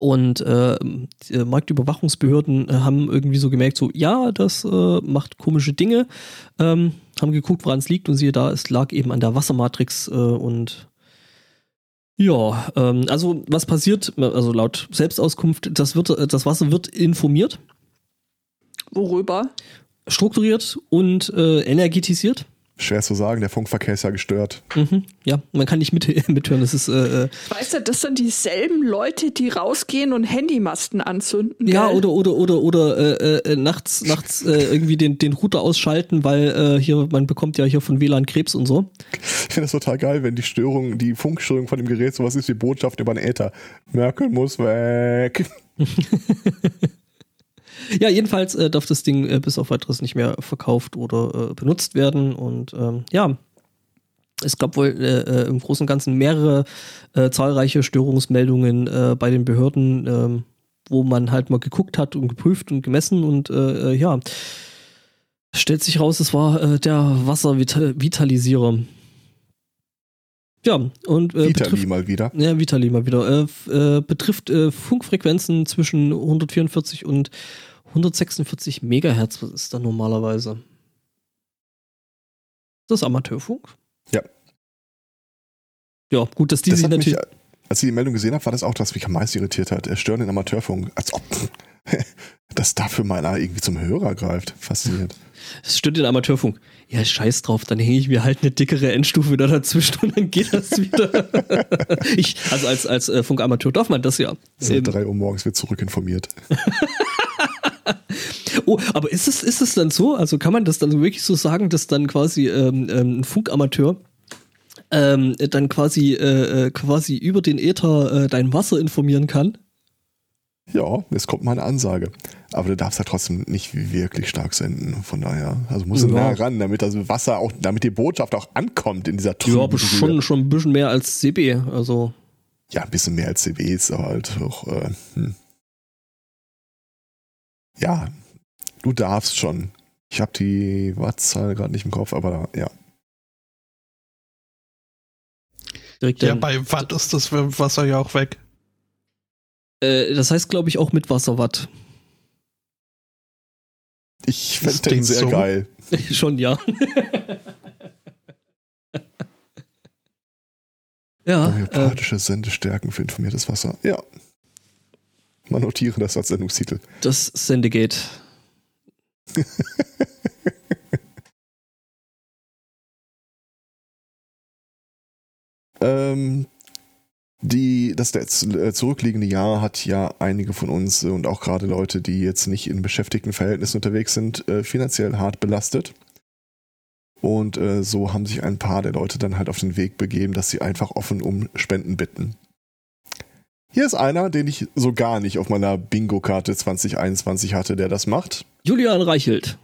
Speaker 1: und Marktüberwachungsbehörden haben irgendwie so gemerkt, so ja, das macht komische Dinge, ähm, haben geguckt, woran es liegt und siehe da, es lag eben an der Wassermatrix und ja, ähm, also was passiert, also laut Selbstauskunft, das, wird, das Wasser wird informiert
Speaker 2: Worüber?
Speaker 1: strukturiert und äh, energetisiert.
Speaker 4: Schwer zu sagen, der Funkverkehr ist ja gestört.
Speaker 1: Mhm, ja, man kann nicht mit, mithören. Das ist äh, äh,
Speaker 2: Weißt du, das sind dieselben Leute, die rausgehen und Handymasten anzünden.
Speaker 1: ja
Speaker 2: gell?
Speaker 1: oder oder oder oder äh, äh, nachts nachts äh, irgendwie den den Router ausschalten, weil äh, hier man bekommt ja hier von WLAN Krebs und so.
Speaker 4: Ich finde das total geil, wenn die Störung, die Funkstörung von dem Gerät sowas ist wie Botschaft über den Äther. Merkel muss weg.
Speaker 1: Ja, jedenfalls äh, darf das Ding äh, bis auf weiteres nicht mehr verkauft oder äh, benutzt werden und ähm, ja. Es gab wohl äh, äh, im Großen und Ganzen mehrere äh, zahlreiche Störungsmeldungen bei den Behörden, ähm, wo man halt mal geguckt hat und geprüft und gemessen und ja, stellt sich raus, es war der Wasservitalisierer. Ja, und äh,
Speaker 4: Vitali
Speaker 1: betrifft,
Speaker 4: mal wieder.
Speaker 1: ja, Vitali mal wieder. Äh, äh, betrifft Funkfrequenzen zwischen 144 und 146 Megahertz. Was ist da normalerweise? Ist das Amateurfunk?
Speaker 4: Ja.
Speaker 1: Ja, gut, dass die
Speaker 4: Das
Speaker 1: sich
Speaker 4: hat mich,
Speaker 1: natürlich.
Speaker 4: als ich die Meldung gesehen habe, war das auch, das mich am meisten irritiert hat. Er stören den Amateurfunk. Als ob das dafür mal irgendwie zum Hörer greift. Faszinierend.
Speaker 1: Es stört den Amateurfunk. Ja, scheiß drauf, dann hänge ich mir halt eine dickere Endstufe da dazwischen und dann geht das wieder. ich, also als, als äh, Funkamateur darf man das ja.
Speaker 4: Seit
Speaker 1: Ähm,
Speaker 4: drei Uhr morgens wird zurückinformiert.
Speaker 1: Oh, aber ist es, ist es dann so? Also kann man das dann wirklich so sagen, dass dann quasi ähm, ähm, ein Funkamateur ähm, dann quasi äh, äh, quasi über den Äther äh, dein Wasser informieren kann?
Speaker 4: Ja, es kommt mal eine Ansage. Aber du darfst ja trotzdem nicht wirklich stark senden. Von daher, also muss
Speaker 1: Ja.
Speaker 4: nah ran, damit das Wasser auch, damit die Botschaft auch ankommt in dieser trüben
Speaker 1: Ja, aber schon, schon ein bisschen mehr als CB. Also
Speaker 4: Ja, ein bisschen mehr als CB ist aber halt auch. Äh, hm. Ja, du darfst schon. Ich habe die Wattzahl gerade nicht im Kopf, aber ja.
Speaker 1: direkt
Speaker 3: Ja, bei Watt ist das Wasser ja auch weg.
Speaker 1: äh, Das heißt, glaube ich, auch mit Wasserwatt.
Speaker 4: Ich fände den sehr
Speaker 3: so?
Speaker 4: geil.
Speaker 1: schon, ja. ja. Äh,
Speaker 4: Homöopathische Sendestärken für informiertes Wasser. Ja. Man notiere das als Sendungstitel.
Speaker 1: Das Syndicate.
Speaker 4: ähm, die, das äh, zurückliegende Jahr hat ja einige von uns äh, und auch gerade Leute, die jetzt nicht in beschäftigten Verhältnissen unterwegs sind, äh, finanziell hart belastet. Und so haben sich ein paar der Leute dann halt auf den Weg begeben, dass sie einfach offen um Spenden bitten. Hier ist einer, den ich so gar nicht auf meiner Bingo-Karte 2021 hatte, der das macht.
Speaker 1: Julian Reichelt.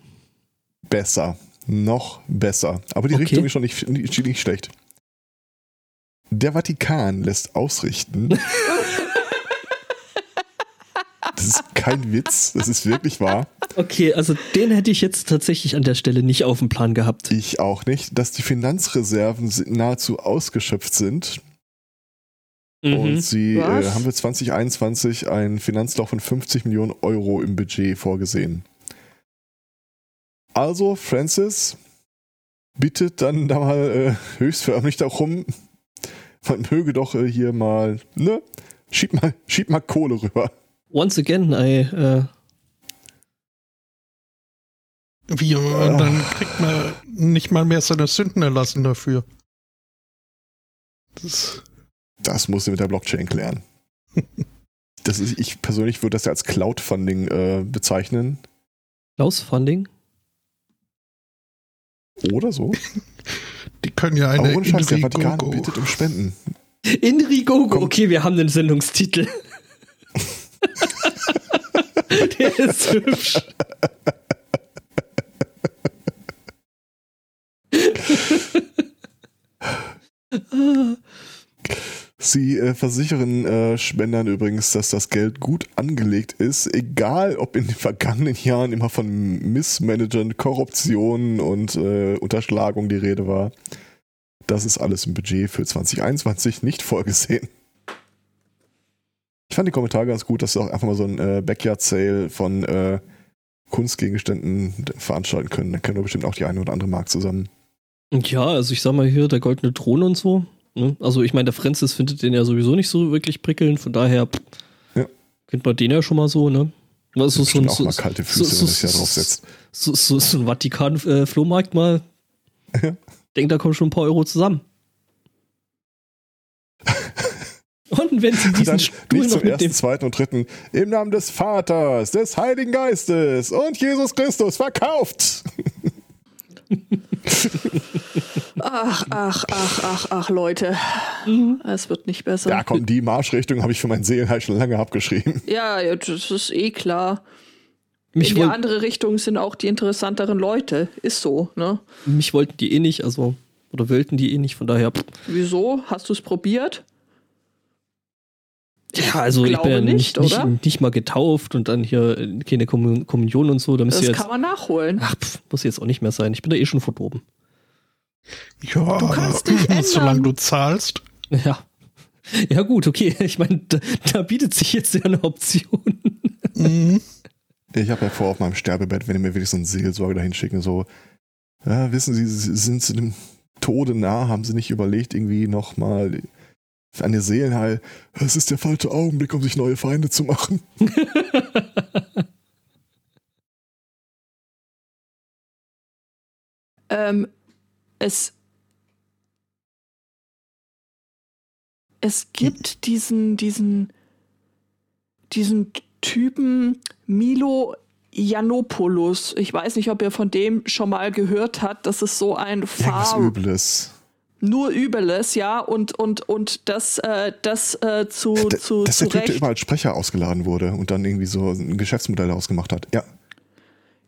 Speaker 4: Besser. Noch besser. Aber die okay. Richtung ist schon nicht, nicht, nicht schlecht. Der Vatikan lässt ausrichten. das ist kein Witz, das ist wirklich wahr.
Speaker 1: Okay, also den hätte ich jetzt tatsächlich an der Stelle nicht auf dem Plan gehabt.
Speaker 4: Ich auch nicht, dass die Finanzreserven nahezu ausgeschöpft sind Mhm. Und sie äh, haben für 2021 ein Finanzloch von 50 Millionen Euro im Budget vorgesehen. Also, Francis bittet dann da mal äh, höchstförmlich darum, man möge doch äh, hier mal, ne, schieb mal, schieb mal Kohle rüber.
Speaker 1: Once again, I, äh
Speaker 3: Wie, und ah. dann kriegt man nicht mal mehr seine Sünden erlassen dafür.
Speaker 4: Das das musst du mit der Blockchain klären. das ist, ich persönlich würde das ja als Cloud-Funding äh, bezeichnen.
Speaker 1: Cloud-Funding?
Speaker 4: Oder so.
Speaker 3: Die können ja eine
Speaker 4: Aber Scheiß, der Vatikan bittet um Spenden.
Speaker 1: Indrigogo. Okay, wir haben den Sendungstitel. der ist hübsch.
Speaker 4: Sie äh, versichern äh, Spendern übrigens, dass das Geld gut angelegt ist, egal ob in den vergangenen Jahren immer von Missmanagern, Korruption und äh, Unterschlagung die Rede war. Das ist alles im Budget für 2021 nicht vorgesehen. Ich fand die Kommentare ganz gut, dass sie auch einfach mal so ein äh, Backyard-Sale von äh, Kunstgegenständen veranstalten können. Da kennen wir bestimmt auch die eine oder andere Markt zusammen.
Speaker 1: Ja, also ich sag mal hier, der goldene Drohne und so, Ne? Also ich meine, der Francis findet den ja sowieso nicht so wirklich prickelnd, von daher ja. kennt man den ja schon mal so, ne?
Speaker 4: Also so, so, auch mal kalte Füße, so, wenn das ja draufsetzt.
Speaker 1: So, so, so ein Vatikan-Flohmarkt mal. Ja. Denkt, da kommen schon ein paar Euro zusammen. Und wenn sie diesen
Speaker 4: Stuhl nicht zum ersten, zweiten und dritten im Namen des Vaters, des Heiligen Geistes und Jesus Christus verkauft.
Speaker 2: ach, ach, ach, ach, ach, Leute. Mhm. Es wird nicht besser.
Speaker 4: Ja, komm, die Marschrichtung habe ich für mein Seelenheil schon lange abgeschrieben.
Speaker 2: Ja, das ist eh klar. Mich In die andere Richtung sind auch die interessanteren Leute. Ist so, ne?
Speaker 1: Mich wollten die eh nicht, also, oder wollten die eh nicht, von daher.
Speaker 2: Wieso? Hast du es probiert?
Speaker 1: Ja, also ich bin ja nicht, nicht, nicht, nicht, mal getauft und dann hier keine Kommunion und so. Da das
Speaker 2: jetzt, kann man nachholen.
Speaker 1: Ach, pff, muss jetzt auch nicht mehr sein. Ich bin da eh schon verdorben.
Speaker 3: Ja, du kannst dich ändern. solange du zahlst.
Speaker 1: Ja. Ja, gut, okay. Ich meine, da, da, bietet sich jetzt ja eine Option.
Speaker 4: Mhm. Ich habe ja vor, auf meinem Sterbebett, wenn ihr mir wirklich so einen Seelsorger dahin schicken, so, ja, wissen Sie, Sie sind zu dem Tode nah, haben Sie nicht überlegt, irgendwie nochmal an Ihr Seelenheil, es ist der falsche Augenblick, um sich neue Feinde zu machen.
Speaker 2: ähm, es es gibt diesen diesen diesen Typen Milo Janopoulos. Ich weiß nicht, ob ihr von dem schon mal gehört habt. Das ist so ein
Speaker 4: Far Übles.
Speaker 2: Nur Übles, ja, und und und das äh, das äh, zu
Speaker 4: D
Speaker 2: zu
Speaker 4: dass
Speaker 2: der
Speaker 4: Typ, der immer als Sprecher ausgeladen wurde und dann irgendwie so ein Geschäftsmodell ausgemacht hat. Ja.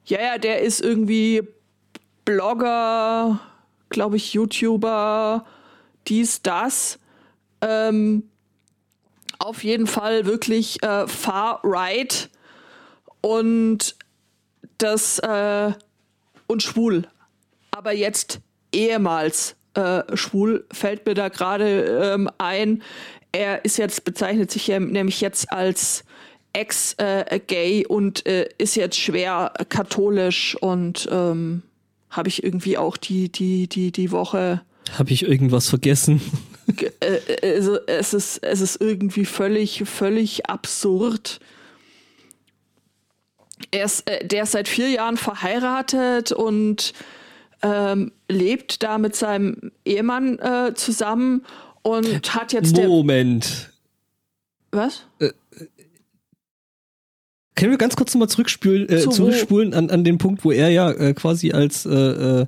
Speaker 2: Ja, ja, der ist irgendwie Blogger, glaube ich, YouTuber, dies, das. Ähm, auf jeden Fall wirklich äh, far right und das äh, und schwul. Aber jetzt ehemals äh, schwul fällt mir da gerade ähm, ein. Er ist jetzt bezeichnet sich ja nämlich jetzt als ex-gay äh, und äh, ist jetzt schwer katholisch und ähm, habe ich irgendwie auch die, die, die, die Woche.
Speaker 1: Habe ich irgendwas vergessen?
Speaker 2: Äh, äh, also es ist, es ist irgendwie völlig, völlig absurd. Er ist, der ist seit vier Jahren verheiratet und ähm, lebt da mit seinem Ehemann äh, zusammen und hat jetzt der.
Speaker 1: Moment.
Speaker 2: Was?
Speaker 1: Können wir ganz kurz nochmal zurückspülen, äh,
Speaker 2: Zu
Speaker 1: zurückspulen an, an den Punkt, wo er ja äh, quasi als äh, äh,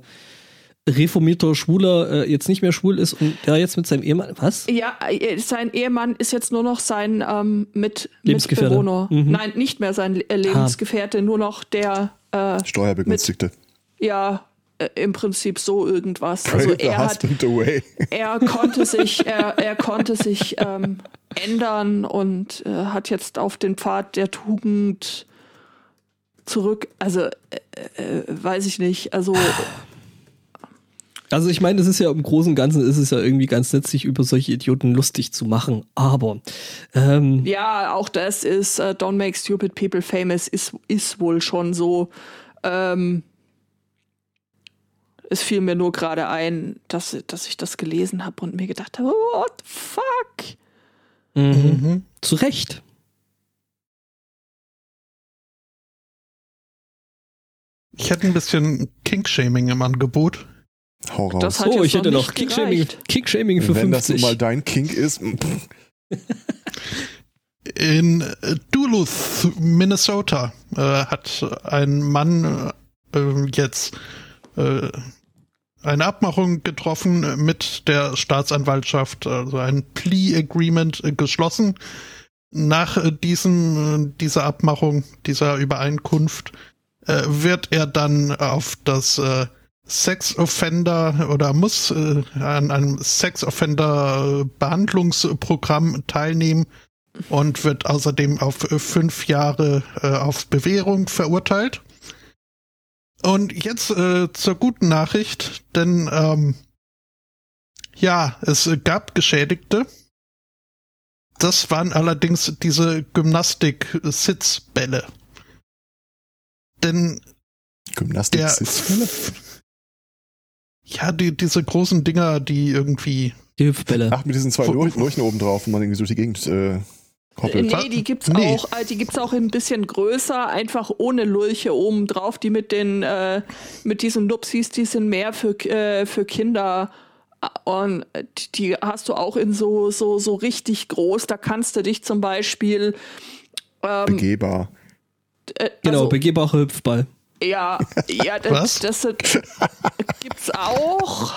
Speaker 1: reformierter Schwuler äh, jetzt nicht mehr schwul ist und der jetzt mit seinem Ehemann. Was?
Speaker 2: Ja, äh, sein Ehemann ist jetzt nur noch sein ähm, mit
Speaker 1: Lebensgefährte.
Speaker 2: Mitbewohner.
Speaker 1: Mhm.
Speaker 2: Nein, nicht mehr sein äh, Lebensgefährte, nur noch der, äh,
Speaker 4: Steuerbegünstigte.
Speaker 2: ja, äh, im Prinzip so irgendwas.
Speaker 4: Pray
Speaker 2: Also er hat, er konnte sich, er, er konnte sich ähm, ändern und äh, hat jetzt auf den Pfad der Tugend zurück. Also äh, äh, weiß ich nicht. Also
Speaker 1: Also ich meine, es ist ja im Großen und Ganzen ist es ja irgendwie ganz nett, sich über solche Idioten lustig zu machen. Aber ähm,
Speaker 2: ja, auch das ist äh, Don't Make Stupid People Famous ist ist wohl schon so. Ähm, es fiel mir nur gerade ein, dass, dass ich das gelesen habe und mir gedacht habe, what the fuck?
Speaker 1: mhm. zu Recht.
Speaker 3: Ich hätte ein bisschen Kink-Shaming im Angebot.
Speaker 4: Hau raus.
Speaker 2: Das hat
Speaker 1: So,
Speaker 2: jetzt
Speaker 1: ich hätte
Speaker 2: noch
Speaker 1: noch
Speaker 2: nicht
Speaker 1: Kickshaming,
Speaker 2: gereicht.
Speaker 1: Kickshaming für
Speaker 4: Wenn das
Speaker 1: 50.
Speaker 4: nun mal dein Kink ist,
Speaker 3: In Duluth, Minnesota, äh, hat ein Mann äh, jetzt äh, eine Abmachung getroffen mit der Staatsanwaltschaft, also ein Plea Agreement äh, geschlossen. Nach äh, diesem, äh, dieser Abmachung, dieser Übereinkunft, äh, wird er dann auf das äh, Sex Offender oder muss äh, an einem Sex Offender Behandlungsprogramm teilnehmen und wird außerdem auf äh, fünf Jahre äh, auf Bewährung verurteilt. Und jetzt äh, zur guten Nachricht, denn ähm, ja, es gab Geschädigte. Das waren allerdings diese Gymnastik-Sitzbälle. Denn
Speaker 4: Gymnastik
Speaker 3: der
Speaker 4: Sitzbälle?
Speaker 3: ja, die, diese großen Dinger, die irgendwie
Speaker 1: Die Hüpfbälle.
Speaker 4: Ach, mit diesen zwei Leuchten oben drauf, wo man irgendwie durch die Gegend äh, koppelt.
Speaker 2: Nee, die gibt's
Speaker 3: Nee.
Speaker 2: auch, äh, die gibt's auch ein bisschen größer, einfach ohne Lurche oben drauf. Die mit den, äh, mit diesen Nupsis, die sind mehr für, äh, für Kinder. Und äh, die- die hast du auch in so, so, so richtig groß. Da kannst du dich zum Beispiel, ähm,
Speaker 4: Begehbar.
Speaker 2: äh,
Speaker 1: Genau,
Speaker 2: also,
Speaker 1: begehbarer Hüpfball.
Speaker 2: ja, ja,
Speaker 3: Was?
Speaker 2: das, das gibt's auch.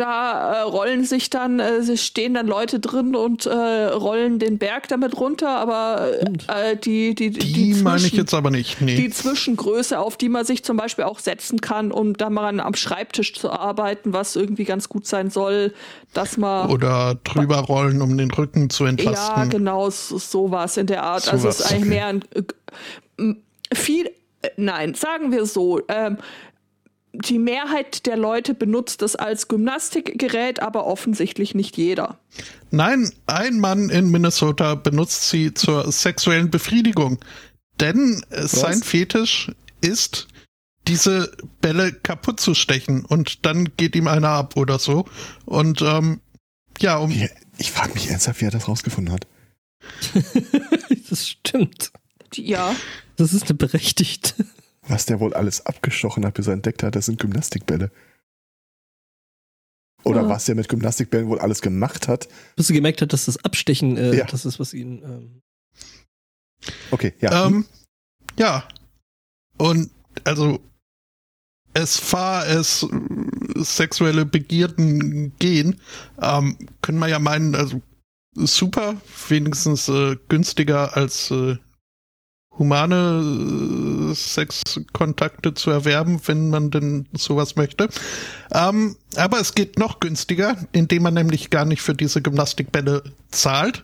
Speaker 2: Da äh, rollen sich dann, äh, stehen dann Leute drin und äh, rollen den Berg damit runter, aber äh, die, die, die,
Speaker 3: Die, meine ich
Speaker 2: Zwischen-
Speaker 3: jetzt aber nicht. Nee.
Speaker 2: die Zwischengröße, auf die man sich zum Beispiel auch setzen kann, um da mal am Schreibtisch zu arbeiten, was irgendwie ganz gut sein soll, dass man
Speaker 3: Oder drüber rollen, um den Rücken zu
Speaker 2: ja
Speaker 3: entlasten.
Speaker 2: genau so, sowas in der Art. also es ist eigentlich
Speaker 3: okay.
Speaker 2: mehr ein äh, viel, äh, nein, sagen wir so. Ähm, die Mehrheit der Leute benutzt das als Gymnastikgerät, aber offensichtlich nicht jeder.
Speaker 3: Nein, ein Mann in Minnesota benutzt sie zur sexuellen Befriedigung. Denn äh, sein Fetisch ist, diese Bälle kaputt zu stechen und dann geht ihm einer ab oder so. Und ähm, ja, um
Speaker 4: Wie, ich frage mich ernsthaft, wie er das rausgefunden hat.
Speaker 1: das stimmt.
Speaker 2: Ja,
Speaker 1: Das ist eine berechtigte.
Speaker 4: Was der wohl alles abgestochen hat, bis er entdeckt hat, das sind Gymnastikbälle. Oder
Speaker 2: Ja.
Speaker 4: was der mit Gymnastikbällen wohl alles gemacht hat.
Speaker 1: Bis du gemerkt hat, dass das Abstechen, äh,
Speaker 4: Ja.
Speaker 1: das ist, was ihn. Ähm,
Speaker 4: Okay, ja.
Speaker 3: Ähm, ja. Und also es war es äh, sexuelle Begierden gehen, ähm, können wir ja meinen, also super, wenigstens äh, günstiger als äh, humane äh, Sexkontakte zu erwerben, wenn man denn sowas möchte. Ähm, aber es geht noch günstiger, indem man nämlich gar nicht für diese Gymnastikbälle zahlt,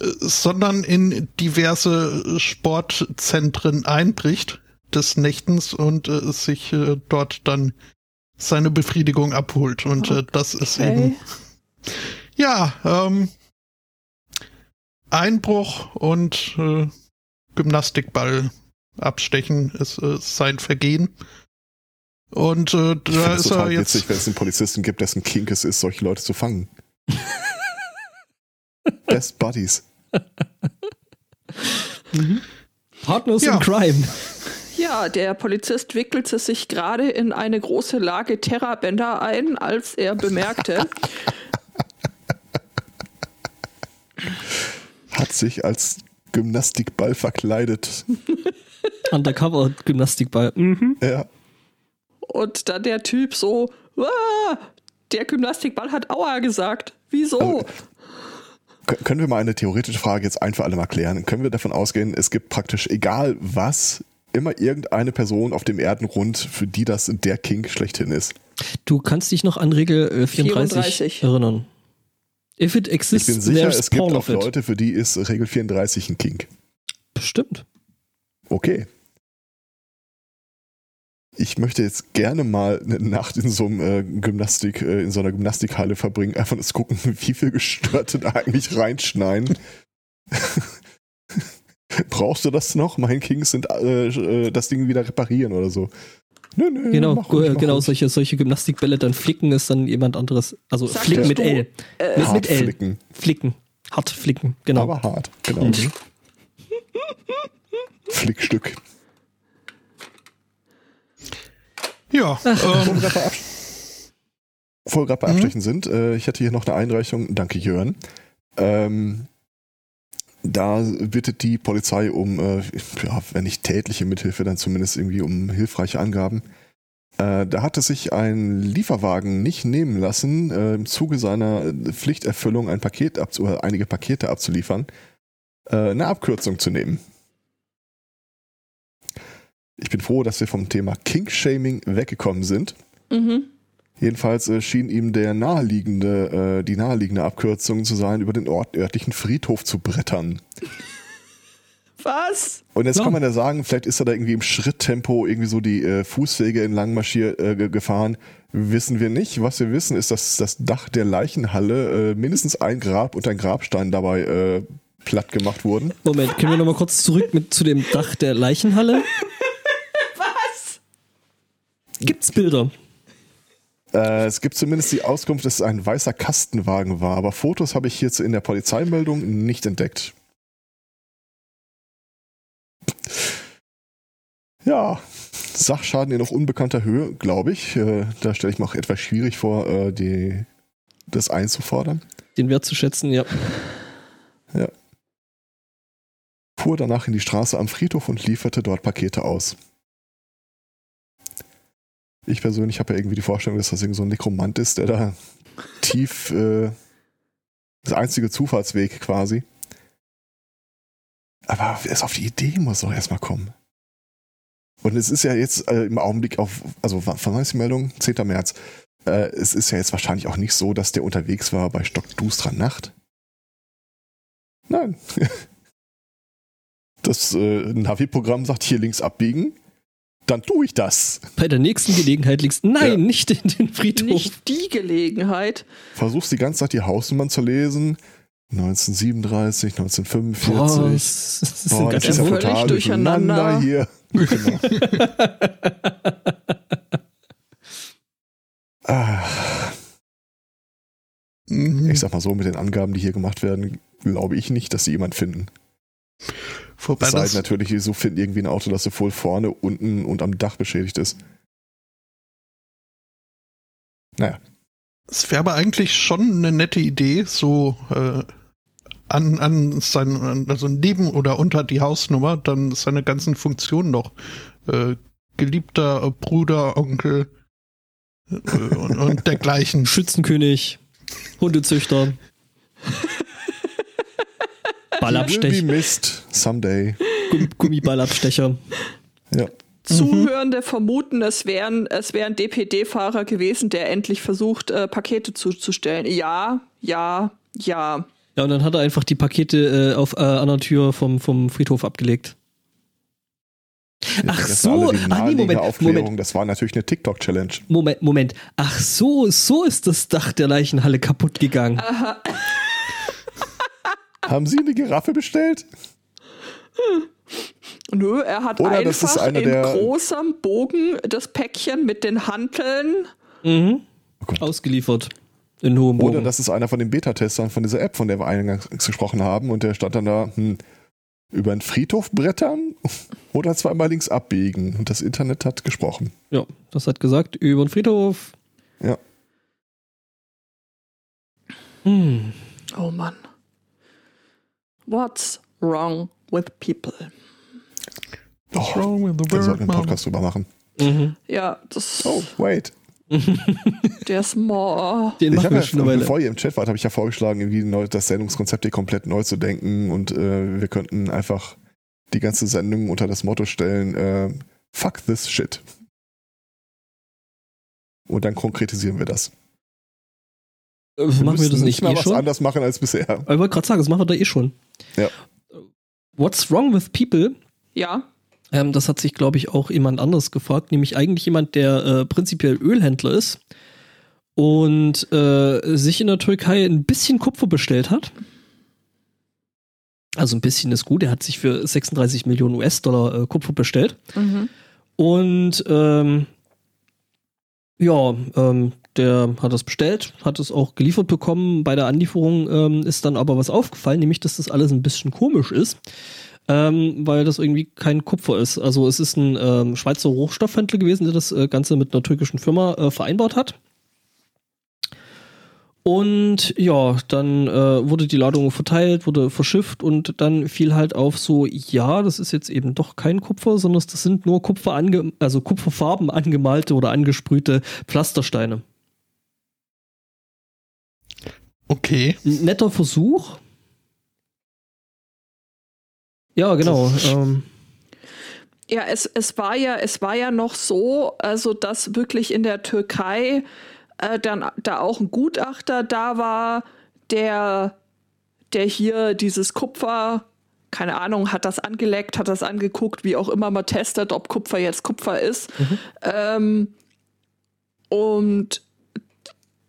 Speaker 3: äh, sondern in diverse Sportzentren einbricht des Nächtens und äh, sich äh, dort dann seine Befriedigung abholt. Und äh, das ist
Speaker 2: okay.
Speaker 3: eben, ja, ähm, Einbruch und äh, Gymnastikball abstechen ist äh, sein Vergehen. Und äh, da
Speaker 4: es
Speaker 3: ist er
Speaker 4: total
Speaker 3: jetzt.
Speaker 4: witzig, wenn es einen Polizisten gibt, dessen Kink es ist, solche Leute zu fangen. Best Buddies.
Speaker 1: Partners
Speaker 3: Ja.
Speaker 1: in Crime.
Speaker 2: Ja, der Polizist wickelte sich gerade in eine große Lage Terrabänder ein, als er bemerkte,
Speaker 4: hat sich als Gymnastikball verkleidet.
Speaker 1: Undercover-Gymnastikball. Mhm.
Speaker 4: Ja.
Speaker 2: Und dann der Typ so, ah, der Gymnastikball hat Aua gesagt. Wieso?
Speaker 4: Also, Können wir mal eine theoretische Frage jetzt ein für alle mal klären? Können wir davon ausgehen, es gibt praktisch egal was, immer irgendeine Person auf dem Erdenrund, für die das der King schlechthin ist?
Speaker 1: Du kannst dich noch an Regel äh, 34,
Speaker 2: 34.
Speaker 1: erinnern. If it
Speaker 4: Ich
Speaker 1: exists,
Speaker 4: bin sicher, es gibt auch. Leute, für die ist Regel 34 ein King.
Speaker 1: Bestimmt.
Speaker 4: Okay. Ich möchte jetzt gerne mal eine Nacht in so einem äh, Gymnastik, äh, in so einer Gymnastikhalle verbringen, einfach das gucken, wie viel Gestörte da eigentlich reinschneiden. Brauchst du das noch? Mein Kings sind äh, äh, das Ding wieder reparieren oder so. Nö, nö,
Speaker 1: Genau,
Speaker 4: mach ruhig,
Speaker 1: äh,
Speaker 4: mach
Speaker 1: genau
Speaker 4: ruhig.
Speaker 1: solche, solche Gymnastikbälle dann flicken ist dann jemand anderes. Also
Speaker 2: Sagtest
Speaker 1: flicken mit
Speaker 2: du,
Speaker 1: L.
Speaker 2: äh,
Speaker 1: mit,
Speaker 4: Hart
Speaker 1: mit L.
Speaker 4: flicken,
Speaker 1: Flicken. Hart flicken, genau.
Speaker 4: aber hart, genau.
Speaker 1: Mhm.
Speaker 4: Flickstück.
Speaker 3: Ja, ähm,
Speaker 4: wir gerade bei, Abs Wo wir gerade bei
Speaker 3: Mhm.
Speaker 4: Sind, äh, ich hatte hier noch eine Einreichung, danke Jörn. Ähm, da bittet die Polizei um, äh, ja, wenn nicht tätliche Mithilfe, dann zumindest irgendwie um hilfreiche Angaben. Äh, da hatte sich ein Lieferwagen nicht nehmen lassen, äh, im Zuge seiner Pflichterfüllung ein Paket abzu oder einige Pakete abzuliefern, äh, eine Abkürzung zu nehmen. Ich bin froh, dass wir vom Thema Kink-Shaming weggekommen sind.
Speaker 2: Mhm.
Speaker 4: Jedenfalls äh, schien ihm der naheliegende, äh, die naheliegende Abkürzung zu sein, über den Ort, örtlichen Friedhof zu brettern.
Speaker 2: Was?
Speaker 4: Und jetzt
Speaker 1: Ja.
Speaker 4: kann man ja sagen, vielleicht ist er da irgendwie im Schritttempo irgendwie so die äh, Fußwege entlang marschier äh, ge- gefahren. Wissen wir nicht. Was wir wissen, ist, dass das Dach der Leichenhalle äh, mindestens ein Grab und ein Grabstein dabei äh, platt gemacht wurden.
Speaker 1: Moment, können wir nochmal kurz zurück mit zu dem Dach der Leichenhalle?
Speaker 2: Was?
Speaker 1: Gibt's Bilder?
Speaker 4: Äh, es gibt zumindest die Auskunft, dass es ein weißer Kastenwagen war, aber Fotos habe ich hierzu in der Polizeimeldung nicht entdeckt. Ja, Sachschaden in noch unbekannter Höhe, glaube ich. Äh, da stelle ich mir auch etwas schwierig vor, äh, die, das einzufordern.
Speaker 1: Den Wert zu schätzen, ja.
Speaker 4: Fuhr danach in die Straße am Friedhof und lieferte dort Pakete aus. Ich persönlich habe ja irgendwie die Vorstellung, dass das irgendwie so ein Nekromant ist, der da tief äh, das einzige Zufallsweg quasi. Aber erst auf die Idee muss doch erstmal kommen. Und es ist ja jetzt äh, im Augenblick auf, also wann wann ist die Meldung? 10. März. Äh, es ist ja jetzt wahrscheinlich auch nicht so, dass der unterwegs war bei stockdusterer Nacht. Nein. Das äh, Navi-Programm sagt hier links abbiegen, dann tue ich das.
Speaker 1: Bei der nächsten Gelegenheit liegst Nein,
Speaker 4: Ja.
Speaker 1: nicht in den Friedhof.
Speaker 2: Nicht die Gelegenheit.
Speaker 4: Versuchst die ganze Zeit die Hausnummern zu lesen. 1937, 1945.
Speaker 1: Boah, das, das sind
Speaker 4: Boah,
Speaker 1: ganz
Speaker 4: das ist
Speaker 2: ja völlig
Speaker 4: total
Speaker 2: durcheinander.
Speaker 4: hier. Genau. ah,
Speaker 3: mhm.
Speaker 4: ich sag mal so, mit den Angaben, die hier gemacht werden, glaube ich nicht, dass sie jemand finden.
Speaker 3: Wobei
Speaker 4: Es sei
Speaker 3: das,
Speaker 4: denn natürlich, so finden irgendwie ein Auto, das sowohl vorne, unten und am Dach beschädigt ist.
Speaker 3: es wäre aber eigentlich schon eine nette Idee, so äh, an, an sein, also neben oder unter die Hausnummer dann seine ganzen Funktionen noch. Äh, geliebter Bruder, Onkel äh, und, und dergleichen.
Speaker 1: Schützenkönig, Hundezüchter,
Speaker 4: Will
Speaker 1: Ballabstech,
Speaker 4: be missed someday.
Speaker 1: Gumm Gummiballabstecher.
Speaker 4: Ja.
Speaker 2: Zuhörende vermuten, es wären, es wären DPD-Fahrer gewesen, der endlich versucht, äh, Pakete zuzustellen. Ja, ja, ja.
Speaker 1: Ja, und dann hat er einfach die Pakete äh, auf äh, an der Tür vom, vom Friedhof abgelegt. Ach
Speaker 4: Das
Speaker 1: so,
Speaker 4: die
Speaker 1: ah, nee, Moment,
Speaker 4: Aufklärung.
Speaker 1: Moment.
Speaker 4: Das war natürlich eine TikTok-Challenge.
Speaker 1: Moment, Moment. Ach so, so ist das Dach der Leichenhalle kaputt gegangen.
Speaker 4: Haben Sie eine Giraffe bestellt?
Speaker 2: Nö, er hat
Speaker 4: Oder
Speaker 2: einfach in
Speaker 4: der-
Speaker 2: großem Bogen das Päckchen mit den Hanteln.
Speaker 1: Mhm.
Speaker 4: Oh.
Speaker 1: Ausgeliefert. In hohem
Speaker 4: Oder
Speaker 1: Bogen.
Speaker 4: das ist einer von den Beta-Testern von dieser App, von der wir eingangs gesprochen haben. Und der stand dann da, hm, über einen Friedhof brettern oder zweimal links abbiegen. Und das Internet hat gesprochen.
Speaker 1: Ja, das hat gesagt, über den Friedhof.
Speaker 4: Ja.
Speaker 1: Hm.
Speaker 2: Oh Mann. What's wrong with people?
Speaker 4: Oh,
Speaker 3: wrong with the
Speaker 4: wir sollten einen
Speaker 3: world,
Speaker 4: Podcast drüber machen.
Speaker 1: Mhm.
Speaker 2: Ja, das.
Speaker 4: Oh, wait.
Speaker 2: Der ist more.
Speaker 1: Den
Speaker 4: Ich
Speaker 1: machen
Speaker 4: habe
Speaker 1: wir
Speaker 4: ja,
Speaker 1: schon
Speaker 4: bevor ihr im Chat wart, habe ich ja vorgeschlagen, irgendwie neu, das Sendungskonzept hier komplett neu zu denken und äh, wir könnten einfach die ganze Sendung unter das Motto stellen, äh, fuck this shit. Und dann konkretisieren wir das.
Speaker 1: Äh, machen wir das nicht
Speaker 4: mehr
Speaker 1: eh
Speaker 4: was
Speaker 1: schon?
Speaker 4: anders machen als bisher.
Speaker 1: Ich wollte gerade sagen, das machen wir da eh schon.
Speaker 4: Ja.
Speaker 1: What's wrong with people?
Speaker 2: Ja.
Speaker 1: Ähm, das hat sich, glaube ich, auch jemand anderes gefragt, nämlich eigentlich jemand, der äh, prinzipiell Ölhändler ist und äh, sich in der Türkei ein bisschen Kupfer bestellt hat. Also ein bisschen ist gut, er hat sich für 36 Millionen US-Dollar äh, Kupfer bestellt.
Speaker 2: Mhm.
Speaker 1: Und ähm, ja, ähm, der hat das bestellt, hat es auch geliefert bekommen. Bei der Anlieferung ähm, ist dann aber was aufgefallen, nämlich dass das alles ein bisschen komisch ist, ähm, weil das irgendwie kein Kupfer ist. Also es ist ein ähm, Schweizer Rohstoffhändler gewesen, der das äh, Ganze mit einer türkischen Firma äh, vereinbart hat. Und ja, dann äh, wurde die Ladung verteilt, wurde verschifft und dann fiel halt auf so, ja, das ist jetzt eben doch kein Kupfer, sondern das sind nur Kupfer ange also Kupferfarben angemalte oder angesprühte Pflastersteine.
Speaker 3: Okay.
Speaker 1: Ein netter Versuch. Ja, genau. Ähm,
Speaker 2: Ja, es, es war ja, es war ja noch so, also dass wirklich in der Türkei äh, dann da auch ein Gutachter da war, der, der hier dieses Kupfer, keine Ahnung, hat das angeleckt, hat das angeguckt, wie auch immer man testet, ob Kupfer jetzt Kupfer ist. Ähm, und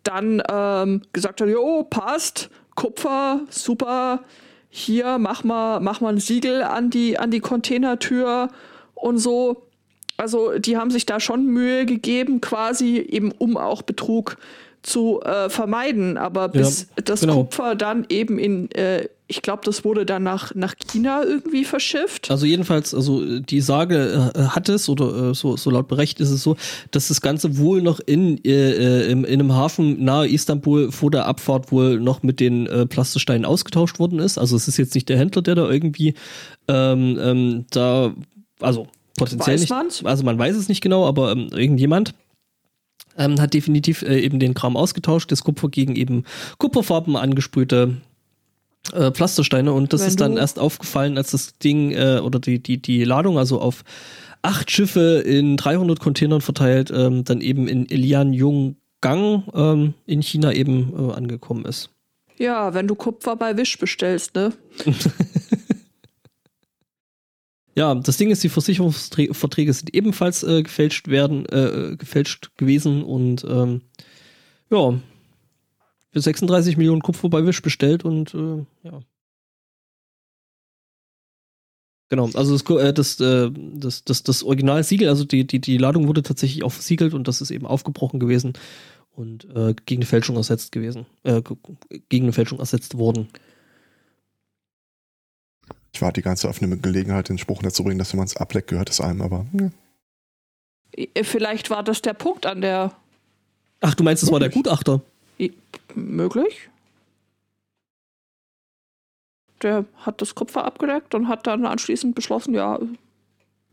Speaker 2: dann ähm, gesagt hat, jo, passt, Kupfer, super, hier mach mal, mach mal ein Siegel an die, an die Containertür und so. Also die haben sich da schon Mühe gegeben, quasi eben um auch Betrug zu äh, vermeiden. Aber bis das
Speaker 1: genau.
Speaker 2: Kupfer dann eben in, äh, ich glaube, das wurde dann nach, nach China irgendwie verschifft.
Speaker 1: Also jedenfalls, also die Sage äh, hat es, oder äh, so, so laut Bericht ist es so, dass das Ganze wohl noch in, äh, äh, im, in einem Hafen nahe Istanbul vor der Abfahrt wohl noch mit den äh, Plastiksteinen ausgetauscht worden ist. Also es ist jetzt nicht der Händler, der da irgendwie ähm, ähm, da, also potenziell
Speaker 2: Weiß
Speaker 1: nicht,
Speaker 2: man's?
Speaker 1: also man weiß es nicht genau, aber ähm, irgendjemand ähm, hat definitiv äh, eben den Kram ausgetauscht, das Kupfer gegen eben Kupferfarben angesprühte äh, Pflastersteine und das
Speaker 2: Wenn
Speaker 1: ist dann erst aufgefallen, als das Ding äh, oder die, die, die Ladung, also auf acht Schiffe in 300 Containern verteilt, ähm, dann eben in Ilian-Yonggang ähm, in China eben äh, angekommen ist.
Speaker 2: Ja, wenn du Kupfer bei Wish bestellst, ne?
Speaker 1: Ja, das Ding ist, die Versicherungsverträge sind ebenfalls äh, gefälscht werden, äh, gefälscht gewesen und ähm, ja, für 36 Millionen Kupfer bei Wish bestellt und äh, ja. Genau, also das, äh, das, äh, das, das, das Originalsiegel, also die, die, die Ladung wurde tatsächlich auch versiegelt und das ist eben aufgebrochen gewesen und äh, gegen eine Fälschung ersetzt gewesen, äh, gegen eine Fälschung ersetzt worden.
Speaker 4: Warte die ganze eine Gelegenheit, den Spruch dazu bringen, dass wenn man es ableckt, gehört es einem, aber ja.
Speaker 2: Äh, Vielleicht war das der Punkt an der
Speaker 1: Ach, du meinst, das war der Gutachter?
Speaker 2: möglich. Der hat das Kupfer abgedeckt und hat dann anschließend beschlossen, ja,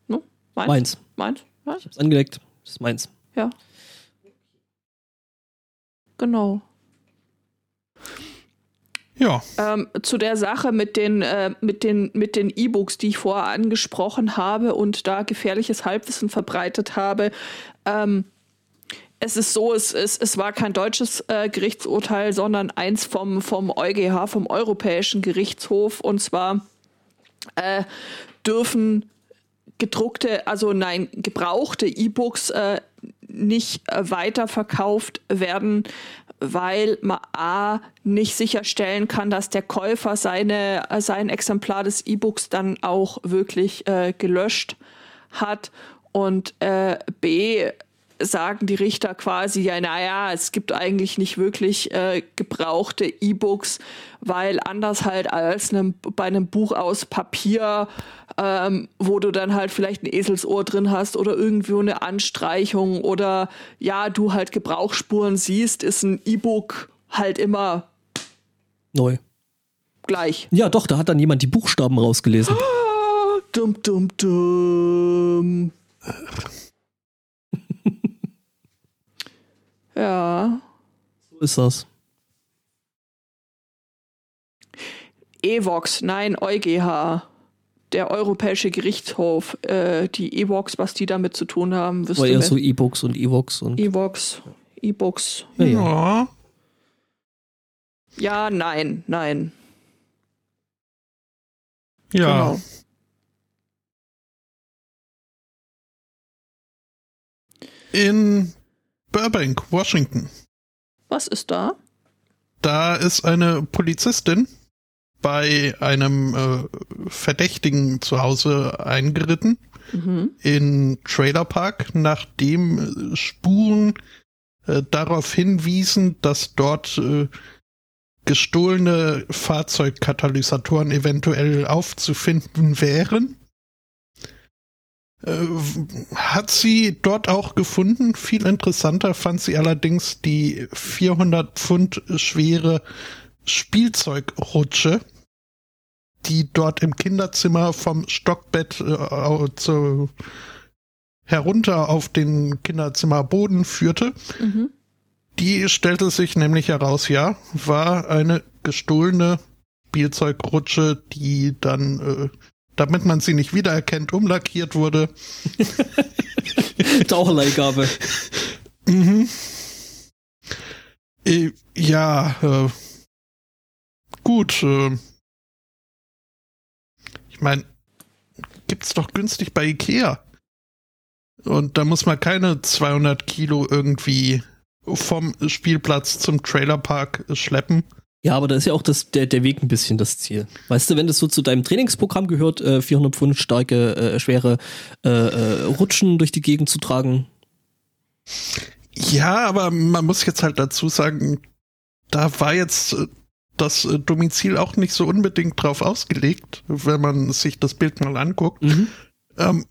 Speaker 2: ne? Meins.
Speaker 1: Meins.
Speaker 2: Meins. Ja,
Speaker 1: Ich hab's angelegt, das ist meins.
Speaker 2: ja. Genau.
Speaker 3: Ja.
Speaker 2: Ähm, zu der Sache mit den äh, mit den mit den E-Books, die ich vorher angesprochen habe und da gefährliches Halbwissen verbreitet habe. Ähm, es ist so, es, es, es war kein deutsches äh, Gerichtsurteil, sondern eins vom, vom EuGH, vom Europäischen Gerichtshof. Und zwar äh, dürfen gedruckte, also nein, gebrauchte E-Books äh, nicht äh, weiterverkauft werden, weil man A nicht sicherstellen kann, dass der Käufer seine, sein Exemplar des E-Books dann auch wirklich äh, gelöscht hat und äh, B sagen die Richter quasi, ja, naja, es gibt eigentlich nicht wirklich äh, gebrauchte E-Books, weil anders halt als einem, bei einem Buch aus Papier, ähm, wo du dann halt vielleicht ein Eselsohr drin hast oder irgendwo eine Anstreichung oder ja, du halt Gebrauchsspuren siehst, ist ein E-Book halt immer
Speaker 1: Neu.
Speaker 2: gleich.
Speaker 1: Ja, doch, da hat dann jemand die Buchstaben rausgelesen.
Speaker 2: Ah, Dum, dum, dum. Ja.
Speaker 1: So ist das.
Speaker 2: EVOX, nein, EuGH. Der Europäische Gerichtshof. Äh, die EVOX, was die damit zu tun haben, wüsste
Speaker 1: eher
Speaker 2: mir.
Speaker 1: so E-Books und E-Vox und.
Speaker 2: EVOX, E-Books.
Speaker 1: Ja, ja.
Speaker 3: Ja.
Speaker 2: Ja, nein, nein.
Speaker 3: Ja.
Speaker 2: Genau.
Speaker 3: In Burbank, Washington.
Speaker 2: Was ist da?
Speaker 3: Da ist eine Polizistin bei einem äh, Verdächtigen zu Hause eingeritten
Speaker 2: Mhm.
Speaker 3: in Trailer Park, nachdem äh, Spuren äh, darauf hinwiesen, dass dort äh, gestohlene Fahrzeugkatalysatoren eventuell aufzufinden wären. Äh, hat sie dort auch gefunden. Viel interessanter fand sie allerdings die 400 Pfund schwere Spielzeugrutsche, die dort im Kinderzimmer vom Stockbett äh, zu, herunter auf den Kinderzimmerboden führte.
Speaker 2: Mhm.
Speaker 3: Die stellte sich nämlich heraus, ja, war eine gestohlene Spielzeugrutsche, die dann, äh, damit man sie nicht wiedererkennt, umlackiert wurde.
Speaker 1: Taucherleihgabe.
Speaker 3: Mhm. Äh, ja, äh, gut. Äh, ich meine, gibt's doch günstig bei Ikea. Und da muss man keine 200 Kilo irgendwie vom Spielplatz zum Trailerpark schleppen.
Speaker 1: Ja, aber da ist ja auch das, der, der Weg ein bisschen das Ziel. Weißt du, wenn das so zu deinem Trainingsprogramm gehört, äh, 400 Pfund starke, äh, schwere äh, äh, Rutschen durch die Gegend zu tragen.
Speaker 3: Ja, aber man muss jetzt halt dazu sagen, da war jetzt äh, das äh, Domizil auch nicht so unbedingt drauf ausgelegt, wenn man sich das Bild mal anguckt.
Speaker 1: Mhm.
Speaker 3: Ähm,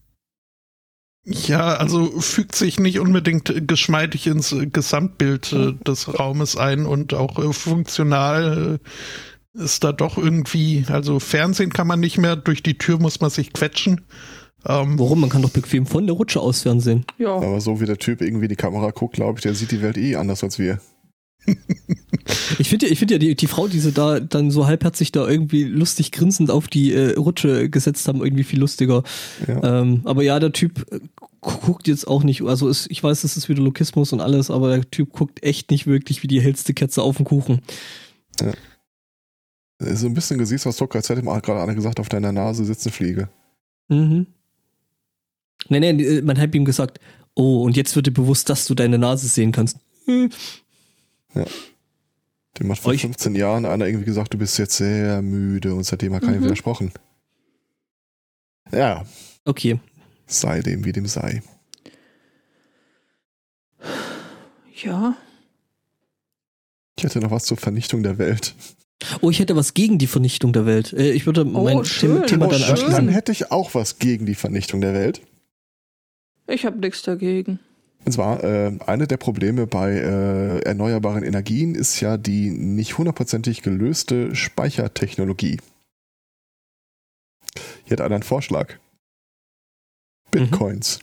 Speaker 3: ja, also fügt sich nicht unbedingt geschmeidig ins Gesamtbild äh, des Raumes ein und auch äh, funktional äh, ist da doch irgendwie, also Fernsehen kann man nicht mehr, durch die Tür muss man sich quetschen. Ähm,
Speaker 1: Warum? Man kann doch bequem von der Rutsche aus Fernsehen.
Speaker 2: Ja.
Speaker 4: Aber so wie der Typ irgendwie die Kamera guckt, glaube ich, der sieht die Welt eh anders als wir.
Speaker 1: Ich finde ja, ich finde ja die, die Frau, die sie da dann so halbherzig da irgendwie lustig grinsend auf die äh, Rutsche gesetzt haben, irgendwie viel lustiger.
Speaker 4: Ja.
Speaker 1: Ähm, aber ja, der Typ äh, guckt jetzt auch nicht, also es, ich weiß, es ist wieder Lokismus und alles, aber der Typ guckt echt nicht wirklich wie die hellste Kerze auf den Kuchen.
Speaker 4: So ein bisschen Gesichtsausdruck, als hätte mal gerade einer gesagt, auf deiner Nase sitzt eine Fliege.
Speaker 1: Mhm. Nee, nee, äh, man hat ihm gesagt, oh, und jetzt wird dir bewusst, dass du deine Nase sehen kannst. Hm.
Speaker 4: Dem hat vor
Speaker 1: Euch-
Speaker 4: 15 Jahren einer irgendwie gesagt, du bist jetzt sehr müde und seitdem hat keiner
Speaker 2: Mhm.
Speaker 4: widersprochen. Ja,
Speaker 1: Okay.
Speaker 4: sei dem wie dem sei.
Speaker 2: Ja.
Speaker 4: Ich hätte noch was zur Vernichtung der Welt.
Speaker 1: Oh, ich hätte was gegen die Vernichtung der Welt. Äh, Ich würde mein
Speaker 2: schön.
Speaker 1: Thema,
Speaker 2: Oh,
Speaker 1: dann
Speaker 2: schön.
Speaker 4: Dann
Speaker 1: anschließen.
Speaker 4: hätte ich auch was gegen die Vernichtung der Welt.
Speaker 2: Ich habe nichts dagegen.
Speaker 4: Und zwar, äh, eine der Probleme bei äh, erneuerbaren Energien ist ja die nicht hundertprozentig gelöste Speichertechnologie. Hier hat einer einen Vorschlag. Bitcoins.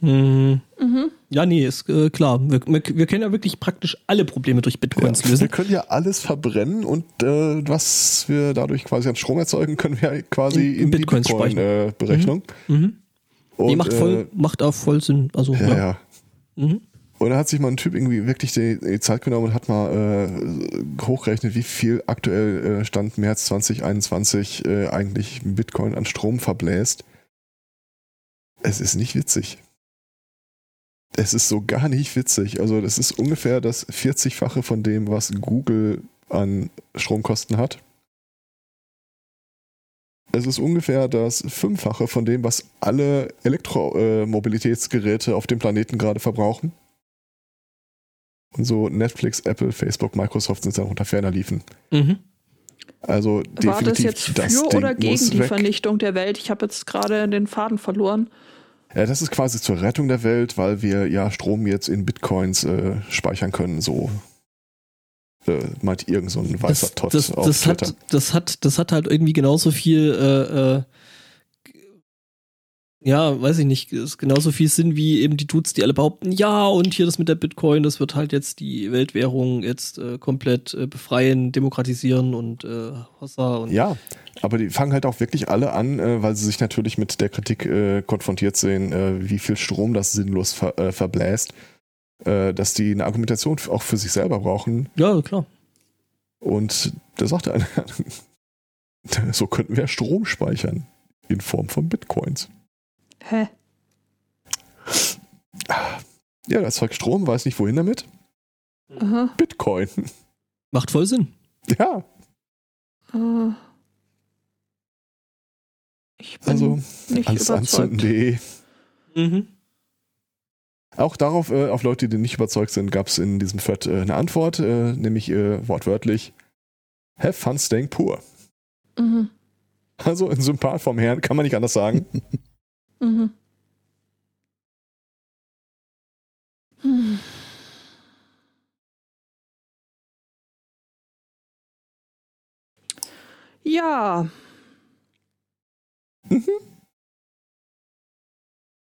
Speaker 1: Mhm.
Speaker 2: Mhm.
Speaker 1: Ja, nee, ist äh, klar. Wir, wir, wir können ja wirklich praktisch alle Probleme durch Bitcoins
Speaker 4: Ja, wir
Speaker 1: lösen.
Speaker 4: können ja alles verbrennen und äh, was wir dadurch quasi an Strom erzeugen, können wir quasi
Speaker 1: In-
Speaker 4: in,
Speaker 1: in
Speaker 4: die
Speaker 1: Bitcoins
Speaker 4: Bitcoin-Berechnung.
Speaker 1: Mhm. Nee, macht, voll,
Speaker 4: äh,
Speaker 1: macht auch voll Sinn. Also,
Speaker 4: ja,
Speaker 1: ja.
Speaker 4: ja.
Speaker 1: Mhm.
Speaker 4: Und da hat sich mal ein Typ irgendwie wirklich die, die Zeit genommen und hat mal äh, hochgerechnet, wie viel aktuell äh, Stand März 2021 äh, eigentlich Bitcoin an Strom verbläst. Es ist nicht witzig. Es ist so gar nicht witzig. Also das ist ungefähr das 40-fache von dem, was Google an Stromkosten hat. Es ist ungefähr das Fünffache von dem, was alle Elektromobilitätsgeräte auf dem Planeten gerade verbrauchen. Und so Netflix, Apple, Facebook, Microsoft sind dann unter ferner liefen.
Speaker 1: Mhm.
Speaker 4: Also
Speaker 2: War das jetzt für
Speaker 4: das Ding
Speaker 2: oder gegen die
Speaker 4: weg.
Speaker 2: Vernichtung der Welt? Ich habe jetzt gerade den Faden verloren.
Speaker 4: Ja, das ist quasi zur Rettung der Welt, weil wir ja Strom jetzt in Bitcoins äh, speichern können, so äh, meint irgend so ein weißer
Speaker 1: das,
Speaker 4: Tot
Speaker 1: das,
Speaker 4: auf
Speaker 1: das,
Speaker 4: Twitter.
Speaker 1: hat, das, hat, das hat halt irgendwie genauso viel, äh, äh, ja, weiß ich nicht, ist genauso viel Sinn wie eben die Dudes, die alle behaupten, ja, und hier das mit der Bitcoin, das wird halt jetzt die Weltwährung jetzt äh, komplett äh, befreien, demokratisieren und äh, Hossa und
Speaker 4: Ja, aber die fangen halt auch wirklich alle an, äh, weil sie sich natürlich mit der Kritik äh, konfrontiert sehen, äh, wie viel Strom das sinnlos ver äh, verbläst, äh, dass die eine Argumentation auch für sich selber brauchen.
Speaker 1: ja, klar.
Speaker 4: Und da sagt einer, so könnten wir Strom speichern in Form von Bitcoins.
Speaker 2: Hä?
Speaker 4: Ja, das Zeug Strom, weiß nicht wohin damit.
Speaker 2: Aha.
Speaker 4: Bitcoin.
Speaker 1: Macht voll Sinn.
Speaker 4: Ja,
Speaker 2: Äh. Ich bin
Speaker 4: also
Speaker 2: nicht
Speaker 4: alles
Speaker 2: überzeugt.
Speaker 4: anzünden.de.
Speaker 1: Mhm.
Speaker 4: Auch darauf, äh, auf Leute, die nicht überzeugt sind, gab es in diesem Thread äh, eine Antwort, äh, nämlich äh, wortwörtlich: Have fun staying poor.
Speaker 2: Mhm.
Speaker 4: Also ein Sympath vom Herrn, kann man nicht anders sagen.
Speaker 2: Mhm. Hm. Ja,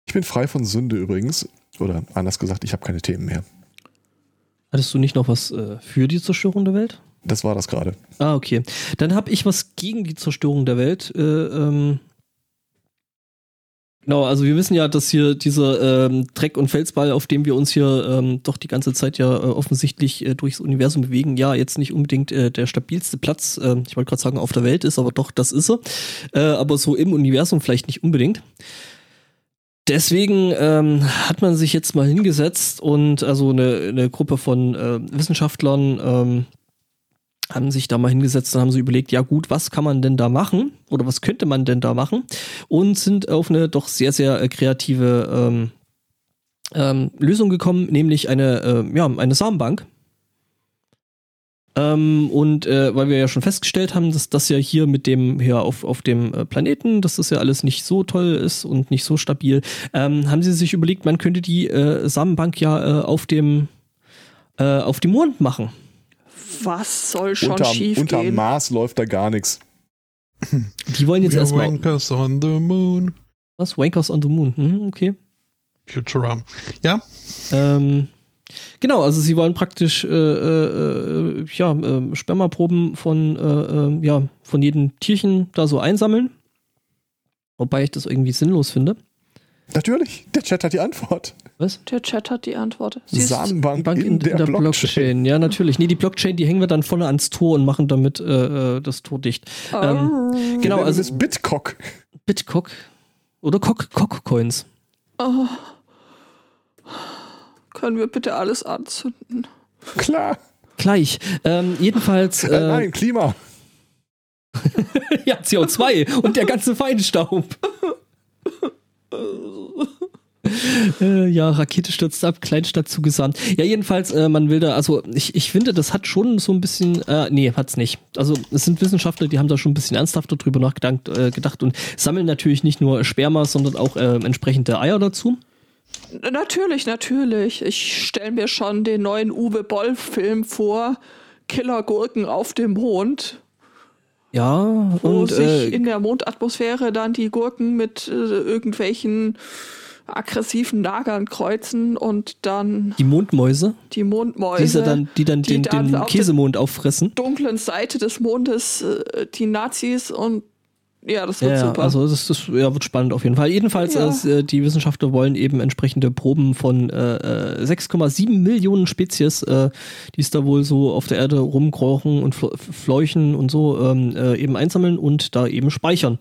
Speaker 4: Ich bin frei von Sünde übrigens. Oder anders gesagt, ich habe keine Themen mehr.
Speaker 1: Hattest du nicht noch was äh, für die Zerstörung der Welt?
Speaker 4: Das war das gerade.
Speaker 1: Ah, okay. Dann habe ich was gegen die Zerstörung der Welt. Äh, ähm, genau, also wir wissen ja, dass hier dieser ähm, Dreck- und Felsball, auf dem wir uns hier ähm, doch die ganze Zeit ja äh, offensichtlich äh, durchs Universum bewegen, ja jetzt nicht unbedingt äh, der stabilste Platz, äh, ich wollte gerade sagen, auf der Welt ist, aber doch, das ist er. Äh, aber so im Universum vielleicht nicht unbedingt. Deswegen ähm, hat man sich jetzt mal hingesetzt und also eine, eine Gruppe von äh, Wissenschaftlern ähm, haben sich da mal hingesetzt und haben so überlegt, ja gut, was kann man denn da machen oder was könnte man denn da machen und sind auf eine doch sehr, sehr äh, kreative ähm, ähm, Lösung gekommen, nämlich eine, äh, ja, eine Samenbank. Ähm, und äh, weil wir ja schon festgestellt haben, dass das ja hier mit dem hier auf, auf dem äh, Planeten, dass das ja alles nicht so toll ist und nicht so stabil, ähm, haben sie sich überlegt, man könnte die äh, Samenbank ja äh, auf dem äh, auf dem Mond machen.
Speaker 2: was soll schon
Speaker 4: Unterm,
Speaker 2: schief
Speaker 4: unterm
Speaker 2: gehen?
Speaker 4: Mars läuft da gar nichts.
Speaker 1: Die wollen jetzt erstmal
Speaker 3: wankers on the moon.
Speaker 1: Was? Wankers on the Moon. Hm, okay.
Speaker 3: Futurama. Ja,
Speaker 1: Ähm, genau, also sie wollen praktisch äh, äh, äh, ja, äh, Spermaproben von, äh, äh, ja, von jedem Tierchen da so einsammeln. Wobei ich das irgendwie sinnlos finde.
Speaker 4: Natürlich, der Chat hat die Antwort.
Speaker 1: Was?
Speaker 2: Der Chat hat die Antwort. Siehst-
Speaker 4: Samenbank
Speaker 1: Bank
Speaker 4: in, der, Blockchain.
Speaker 1: Ja, natürlich. Nee, die Blockchain, die hängen wir dann vorne ans Tor und machen damit äh, äh, das Tor dicht. Ähm,
Speaker 2: Oh.
Speaker 1: genau,
Speaker 4: Das
Speaker 1: also
Speaker 4: ist Bitcock.
Speaker 1: Bitcock oder Cock Cockcoins.
Speaker 2: Oh. Können wir bitte alles anzünden?
Speaker 4: Klar.
Speaker 1: Gleich. Ähm, jedenfalls.
Speaker 4: Äh,
Speaker 1: Äh,
Speaker 4: nein, Klima.
Speaker 1: ja, CO2 und der ganze Feinstaub. Äh, ja, Rakete stürzt ab, Kleinstadt zugesandt. Ja, jedenfalls, äh, man will da, also ich, ich finde, das hat schon so ein bisschen, äh, nee, hat's nicht. Also es sind Wissenschaftler, die haben da schon ein bisschen ernsthafter drüber nachgedacht äh, gedacht und sammeln natürlich nicht nur Sperma, sondern auch äh, entsprechende Eier dazu.
Speaker 2: Natürlich, natürlich. Ich stelle mir schon den neuen Uwe Boll-Film vor. Killergurken auf dem Mond,
Speaker 1: Ja,
Speaker 2: wo
Speaker 1: und
Speaker 2: sich
Speaker 1: äh,
Speaker 2: in der Mondatmosphäre dann die Gurken mit äh, irgendwelchen aggressiven Lagern kreuzen und dann
Speaker 1: die Mondmäuse,
Speaker 2: die Mondmäuse
Speaker 1: diese dann, die dann
Speaker 2: die
Speaker 1: den,
Speaker 2: dann
Speaker 1: den
Speaker 2: auf
Speaker 1: Käsemond auffressen.
Speaker 2: dunklen Seite des Mondes äh, die Nazis und ja, das wird
Speaker 1: Ja,
Speaker 2: super.
Speaker 1: also das, das ja, wird spannend auf jeden Fall. Jedenfalls,
Speaker 2: Ja.
Speaker 1: äh, äh, die Wissenschaftler wollen eben entsprechende Proben von äh, äh, 6,7 Millionen Spezies, äh, die es da wohl so auf der Erde rumkrochen und fl- fleuchen und so, ähm, äh, eben einsammeln und da eben speichern.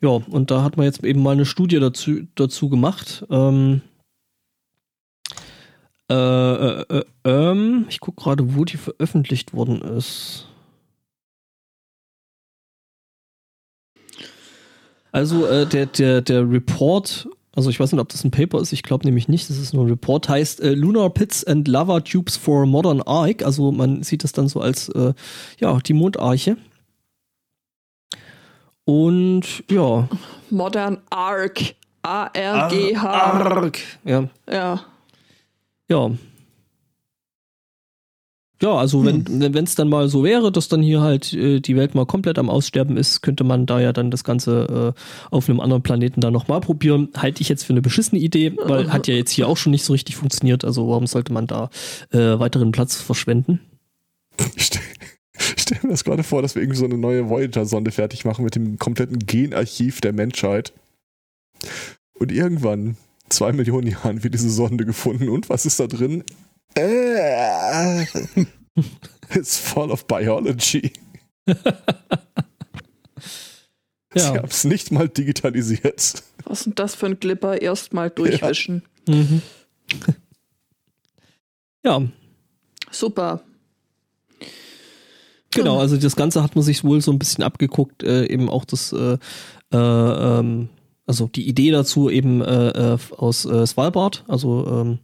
Speaker 1: Ja, und da hat man jetzt eben mal eine Studie dazu, dazu gemacht. Ähm, äh, äh, äh, ähm, ich gucke gerade, wo die veröffentlicht worden ist. Also äh, der, der, der Report, also ich weiß nicht, ob das ein Paper ist, ich glaube nämlich nicht, das ist nur ein Report, heißt äh, Lunar Pits and Lava Tubes for Modern Ark. Also man sieht das dann so als äh, ja, die Mondarche. Und ja.
Speaker 2: Modern Arc. A-R-G-H.
Speaker 1: Ark. Ja.
Speaker 2: Ja.
Speaker 1: Ja. Ja, also wenn hm. es dann mal so wäre, dass dann hier halt äh, die Welt mal komplett am Aussterben ist, könnte man da ja dann das Ganze äh, auf einem anderen Planeten dann nochmal probieren. Halte ich jetzt für eine beschissene Idee, weil hat ja jetzt hier auch schon nicht so richtig funktioniert. Also warum sollte man da äh, weiteren Platz verschwenden?
Speaker 4: Ich stelle stell mir das gerade vor, dass wir irgendwie so eine neue Voyager-Sonde fertig machen mit dem kompletten Genarchiv der Menschheit. Und irgendwann, zwei Millionen Jahren, wird diese Sonde gefunden. Und was ist da drin? Äh, it's full of biology. Sie ja. haben es nicht mal digitalisiert.
Speaker 2: Was ist denn das für ein Glipper? Erstmal durchwischen.
Speaker 1: Ja. Mhm. ja.
Speaker 2: Super.
Speaker 1: Genau, also das Ganze hat man sich wohl so ein bisschen abgeguckt, äh, eben auch das, äh, äh, ähm, also die Idee dazu eben äh, äh, aus äh, Svalbard, also ähm,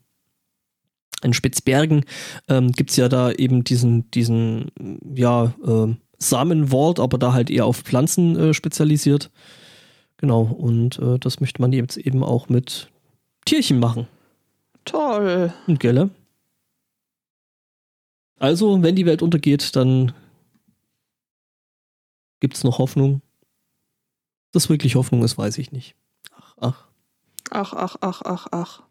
Speaker 1: in Spitzbergen ähm, gibt es ja da eben diesen, diesen, ja, äh, Samenwald, aber da halt eher auf Pflanzen äh, spezialisiert. Genau, und äh, das möchte man jetzt eben auch mit Tierchen machen.
Speaker 2: Toll.
Speaker 1: Und gelle. Also, wenn die Welt untergeht, dann gibt es noch Hoffnung. Dass wirklich Hoffnung ist, weiß ich nicht. Ach, ach.
Speaker 2: Ach, ach, ach, ach, ach.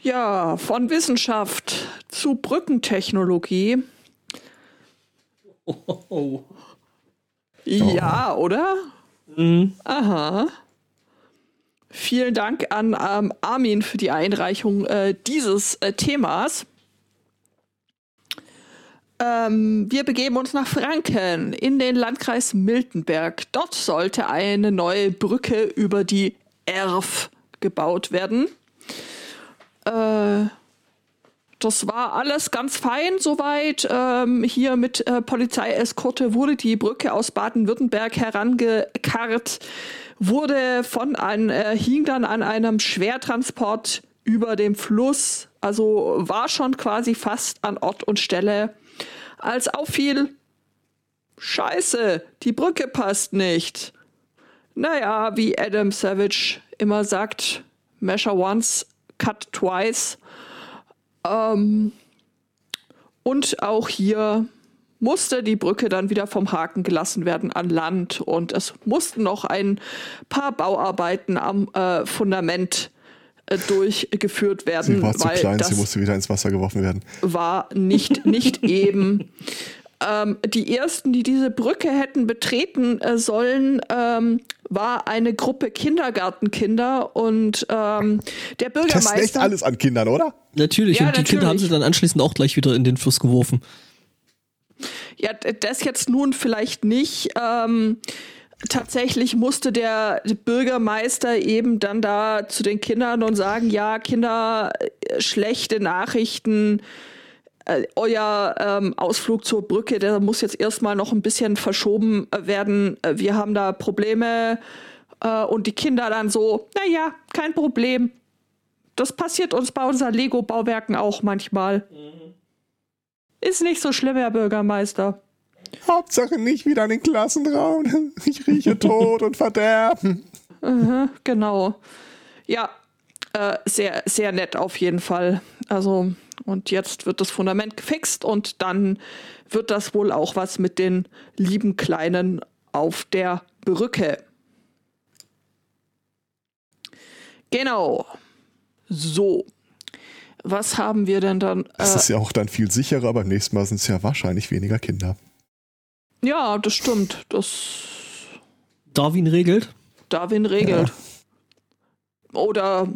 Speaker 2: Ja, von Wissenschaft zu Brückentechnologie. Oh. Ja, oder? Mhm. Aha. Vielen Dank an ähm, Armin für die Einreichung äh, dieses äh, Themas. Ähm, wir begeben uns nach Franken in den Landkreis Miltenberg. Dort sollte eine neue Brücke über die Erf gebaut werden. Äh, das war alles ganz fein soweit. Ähm, hier mit äh, Polizeieskorte wurde die Brücke aus Baden-Württemberg herangekarrt, wurde von ein, äh, hing dann an einem Schwertransport über dem Fluss, also war schon quasi fast an Ort und Stelle als auffiel, Scheiße, die Brücke passt nicht. Naja, wie Adam Savage immer sagt, measure once, cut twice. Ähm, und auch hier musste die Brücke dann wieder vom Haken gelassen werden an Land und es mussten noch ein paar Bauarbeiten am äh, Fundament äh, durchgeführt werden.
Speaker 4: Sie war zu klein, sie musste wieder ins Wasser geworfen werden.
Speaker 2: War nicht, nicht eben. Ähm, die ersten, die diese Brücke hätten betreten äh, sollen, ähm, war eine Gruppe Kindergartenkinder und ähm, der Bürgermeister. Das ist echt
Speaker 4: alles an Kindern, oder?
Speaker 1: Natürlich, ja, und die natürlich. Kinder haben sie dann anschließend auch gleich wieder in den Fluss geworfen.
Speaker 2: Ja, das jetzt nun vielleicht nicht. Ähm, tatsächlich musste der Bürgermeister eben dann da zu den Kindern und sagen, ja, Kinder, äh, schlechte Nachrichten, äh, euer ähm, Ausflug zur Brücke, der muss jetzt erstmal noch ein bisschen verschoben äh, werden. Äh, wir haben da Probleme äh, und die Kinder dann so, naja, kein Problem. Das passiert uns bei unseren Lego-Bauwerken auch manchmal. Mhm. Ist nicht so schlimm, Herr Bürgermeister.
Speaker 4: Hauptsache nicht wieder in den Klassenraum. Ich rieche Tod und Verderben.
Speaker 2: Mhm, genau. Ja, äh, sehr, sehr nett auf jeden Fall. Also, und jetzt wird das Fundament gefixt und dann wird das wohl auch was mit den lieben Kleinen auf der Brücke. Genau. So. Was haben wir denn dann? Äh,
Speaker 4: das ist ja auch dann viel sicherer. Beim nächsten Mal sind es ja wahrscheinlich weniger Kinder.
Speaker 2: Ja, das stimmt. Das
Speaker 1: Darwin regelt.
Speaker 2: Darwin regelt. Ja. Oder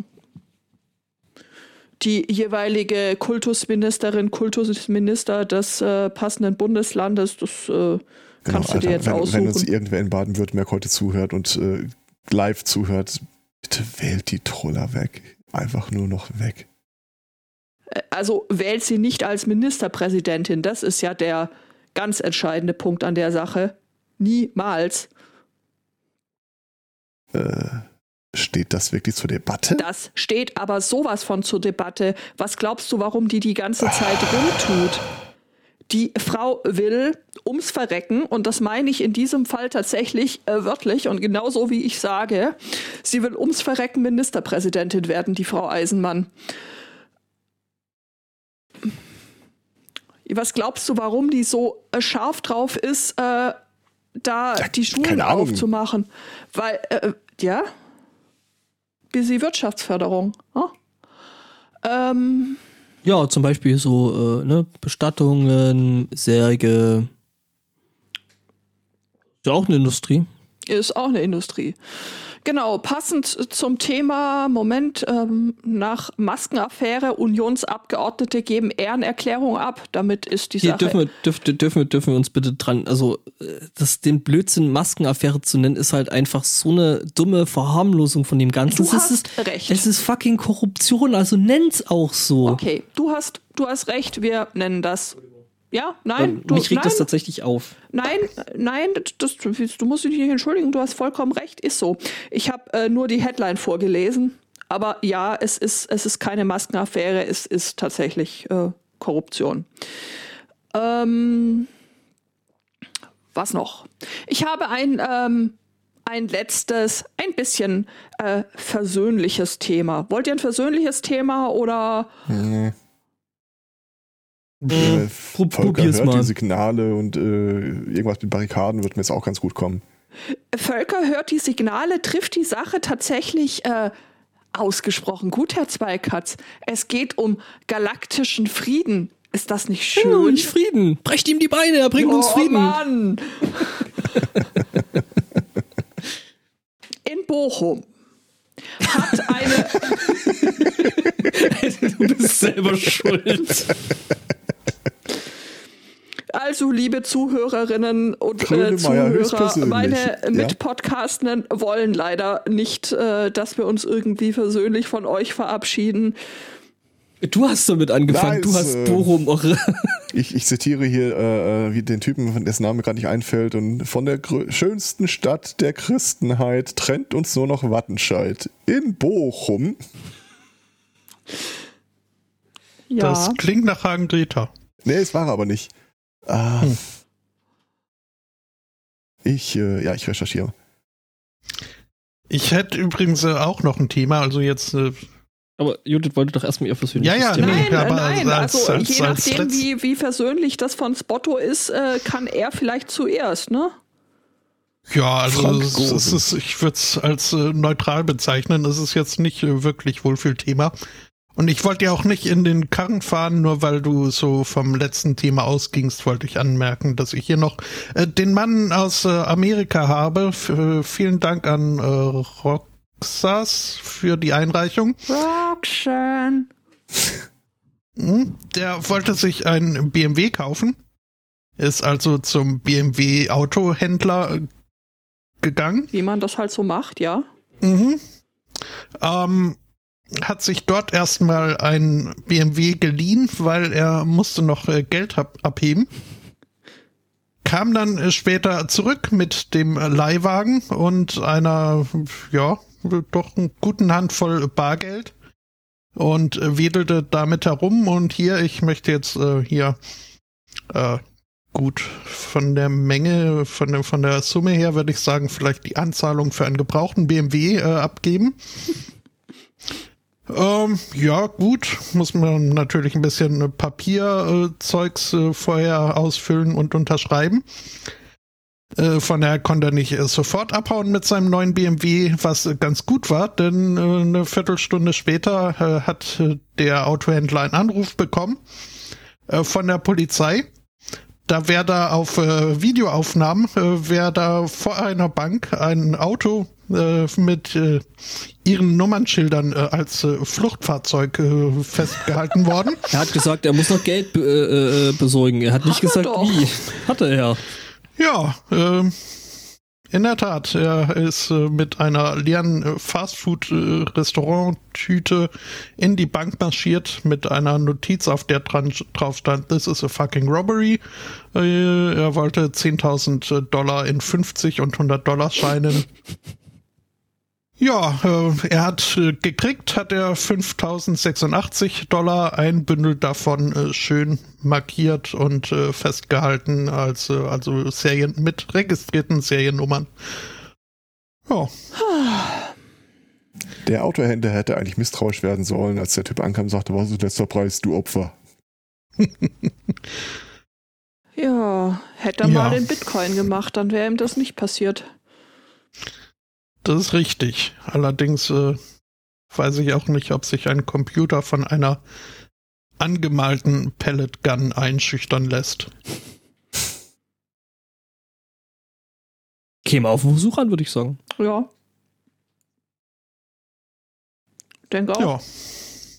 Speaker 2: die jeweilige Kultusministerin, Kultusminister des äh, passenden Bundeslandes, das äh, genau, kannst du dir jetzt
Speaker 4: wenn,
Speaker 2: aussuchen.
Speaker 4: Wenn uns irgendwer in Baden-Württemberg heute zuhört und äh, live zuhört, bitte wählt die Troller weg. Einfach nur noch weg.
Speaker 2: Äh, also wählt sie nicht als Ministerpräsidentin. Das ist ja der ganz entscheidende Punkt an der Sache. Niemals.
Speaker 4: Äh, steht das wirklich zur Debatte?
Speaker 2: Das steht aber sowas von zur Debatte. Was glaubst du, warum die die ganze Zeit rumtut? Die Frau will ums Verrecken, und das meine ich in diesem Fall tatsächlich äh, wörtlich und genauso wie ich sage, sie will ums Verrecken Ministerpräsidentin werden, die Frau Eisenmann. Was glaubst du, warum die so äh, scharf drauf ist, äh, da
Speaker 4: Ja,
Speaker 2: die Schulen aufzumachen? Weil, äh, ja, busy Wirtschaftsförderung. Ja? Ähm,
Speaker 1: Ja, zum Beispiel so äh, ne, Bestattungen, Särge. Ist ja auch eine Industrie.
Speaker 2: Ist auch eine Industrie. Genau, passend zum Thema, Moment, ähm, nach Maskenaffäre, Unionsabgeordnete geben Ehrenerklärung ab. Damit ist die
Speaker 1: Hier
Speaker 2: Sache.
Speaker 1: dürfen wir, dürfen, dürfen, wir, dürfen wir uns bitte dran, also äh, das, den Blödsinn Maskenaffäre zu nennen, ist halt einfach so eine dumme Verharmlosung von dem Ganzen.
Speaker 2: Du
Speaker 1: es
Speaker 2: hast
Speaker 1: ist,
Speaker 2: recht.
Speaker 1: Es ist fucking Korruption, also nenn's auch so.
Speaker 2: Okay, du hast, du hast recht, wir nennen das. Ja, nein, du,
Speaker 1: Mich regt
Speaker 2: nein,
Speaker 1: das tatsächlich auf.
Speaker 2: nein, nein, das, du musst dich nicht entschuldigen, du hast vollkommen recht, ist so. Ich habe äh, nur die Headline vorgelesen, aber ja, es ist, es ist keine Maskenaffäre, es ist tatsächlich äh, Korruption. Ähm, was noch? Ich habe ein, ähm, ein letztes, ein bisschen äh, versöhnliches Thema. Wollt ihr ein versöhnliches Thema oder
Speaker 4: Nee.
Speaker 1: Äh, pro- probier's
Speaker 4: hört
Speaker 1: mal.
Speaker 4: die Signale und äh, irgendwas mit Barrikaden wird mir jetzt auch ganz gut kommen.
Speaker 2: Völker hört die Signale, trifft die Sache tatsächlich äh, ausgesprochen gut, Herr Zweikatz. Es geht um galaktischen Frieden. Ist das nicht
Speaker 1: Schön.
Speaker 2: schön?
Speaker 1: nicht Frieden. Brecht ihm die Beine, er bringt uns
Speaker 2: oh
Speaker 1: Frieden.
Speaker 2: Mann! In Bochum hat eine
Speaker 1: du bist selber schuld.
Speaker 2: Also, liebe Zuhörerinnen und äh, Zuhörer, meine
Speaker 4: Ja.
Speaker 2: Mitpodcastenden wollen leider nicht, äh, dass wir uns irgendwie versöhnlich von euch verabschieden.
Speaker 1: Du hast damit angefangen.
Speaker 4: Nice,
Speaker 1: du hast
Speaker 4: äh,
Speaker 1: Bochum auch.
Speaker 4: Ich, ich zitiere hier äh, äh, wie den Typen, von dessen Name mir gerade nicht einfällt. Und von der schönsten Stadt der Christenheit trennt uns nur noch Wattenscheid. In Bochum.
Speaker 2: Ja.
Speaker 3: Das klingt nach Hagen-Greta.
Speaker 4: Nee, es war aber nicht. Ah.
Speaker 3: Hm.
Speaker 4: Ich, äh, ja, ich recherchiere.
Speaker 3: Ich hätte übrigens äh, auch noch ein Thema, also jetzt äh,
Speaker 1: Aber Judith wollte doch erstmal ihr persönliches
Speaker 3: Ja, ja,
Speaker 1: Thema.
Speaker 2: Nein,
Speaker 3: aber
Speaker 2: nein,
Speaker 3: als-
Speaker 2: also
Speaker 3: als-
Speaker 2: je
Speaker 3: als
Speaker 2: nachdem, wie, wie versöhnlich das von Spotto ist, äh, kann er vielleicht zuerst, ne?
Speaker 3: Ja, also es, es ist, ich würde es als äh, neutral bezeichnen. Es ist jetzt nicht äh, wirklich Wohlfühlthema. Und ich wollte ja auch nicht in den Karren fahren, nur weil du so vom letzten Thema ausgingst, wollte ich anmerken, dass ich hier noch äh, den Mann aus äh, Amerika habe. F äh, vielen Dank an äh, Roxas für die Einreichung.
Speaker 2: Roxanne.
Speaker 3: Hm, Der wollte sich ein BMW kaufen, ist also zum BMW Autohändler äh, gegangen.
Speaker 2: Wie man das halt so macht, ja.
Speaker 3: Mhm. Ähm, hat sich dort erstmal ein BMW geliehen, weil er musste noch äh, Geld ab abheben. Kam dann äh, später zurück mit dem Leihwagen und einer, ja, doch einen guten Handvoll Bargeld und äh, wedelte damit herum und hier, ich möchte jetzt äh, hier äh, gut von der Menge, von der, von der Summe her würde ich sagen, vielleicht die Anzahlung für einen gebrauchten BMW äh, abgeben. Ähm, ja, gut, muss man natürlich ein bisschen Papierzeugs äh, Zeugs, äh, vorher ausfüllen und unterschreiben. Äh, von daher konnte er nicht äh, sofort abhauen mit seinem neuen BMW, was ganz gut war, denn äh, eine Viertelstunde später hat der Autohändler einen Anruf bekommen von der Polizei. Da wäre da auf Videoaufnahmen, wäre da vor einer Bank ein Auto mit ihren Nummernschildern als Fluchtfahrzeug festgehalten worden.
Speaker 1: Er hat gesagt, er muss noch Geld be besorgen. Er hat nicht
Speaker 2: Hat er
Speaker 1: gesagt, wie. Hatte er.
Speaker 3: Ja, ähm, in der Tat, er ist äh, mit einer leeren äh, Fastfood-Restaurant-Tüte in die Bank marschiert mit einer Notiz, auf der dran, drauf stand, this is a fucking robbery. Äh, er wollte 10.000 Dollar in 50 und 100 Dollar Scheinen. Ja, äh, er hat äh, gekriegt, hat er 5086 Dollar, ein Bündel davon äh, schön markiert und äh, festgehalten als äh, also Serien mit registrierten Seriennummern. Ja,
Speaker 4: Der Autohändler hätte eigentlich misstrauisch werden sollen, als der Typ ankam und sagte, was ist letzter Preis, du Opfer?
Speaker 2: ja, hätte er
Speaker 3: Ja.
Speaker 2: mal den Bitcoin gemacht, dann wäre ihm das nicht passiert.
Speaker 3: Das ist richtig. Allerdings äh, weiß ich auch nicht, ob sich ein Computer von einer angemalten Pellet Gun einschüchtern lässt.
Speaker 1: Käme auf den Versuch an, würde ich sagen.
Speaker 2: Ja. Denke auch.
Speaker 3: Ja,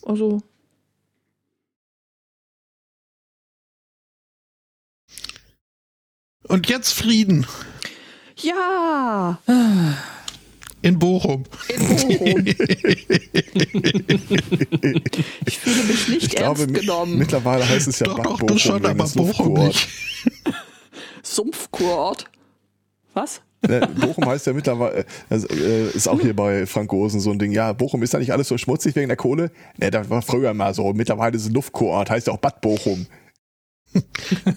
Speaker 2: Also,
Speaker 3: und jetzt Frieden
Speaker 2: ja,
Speaker 3: in Bochum.
Speaker 2: in Bochum. Ich fühle mich nicht
Speaker 4: Ich glaube,
Speaker 2: ernst
Speaker 4: mi-
Speaker 2: genommen.
Speaker 4: mittlerweile heißt es ja
Speaker 3: doch,
Speaker 4: Bad
Speaker 3: doch,
Speaker 4: Bochum
Speaker 3: schon, aber Bochum nicht.
Speaker 2: Sumpfkurort. Was?
Speaker 4: Ne, Bochum heißt ja mittlerweile, also, äh, ist auch hier bei Frank Osen so ein Ding, ja, Bochum ist da nicht alles so schmutzig wegen der Kohle? Ne, das war früher mal so. Mittlerweile ist es Luftkurort, heißt ja auch Bad Bochum.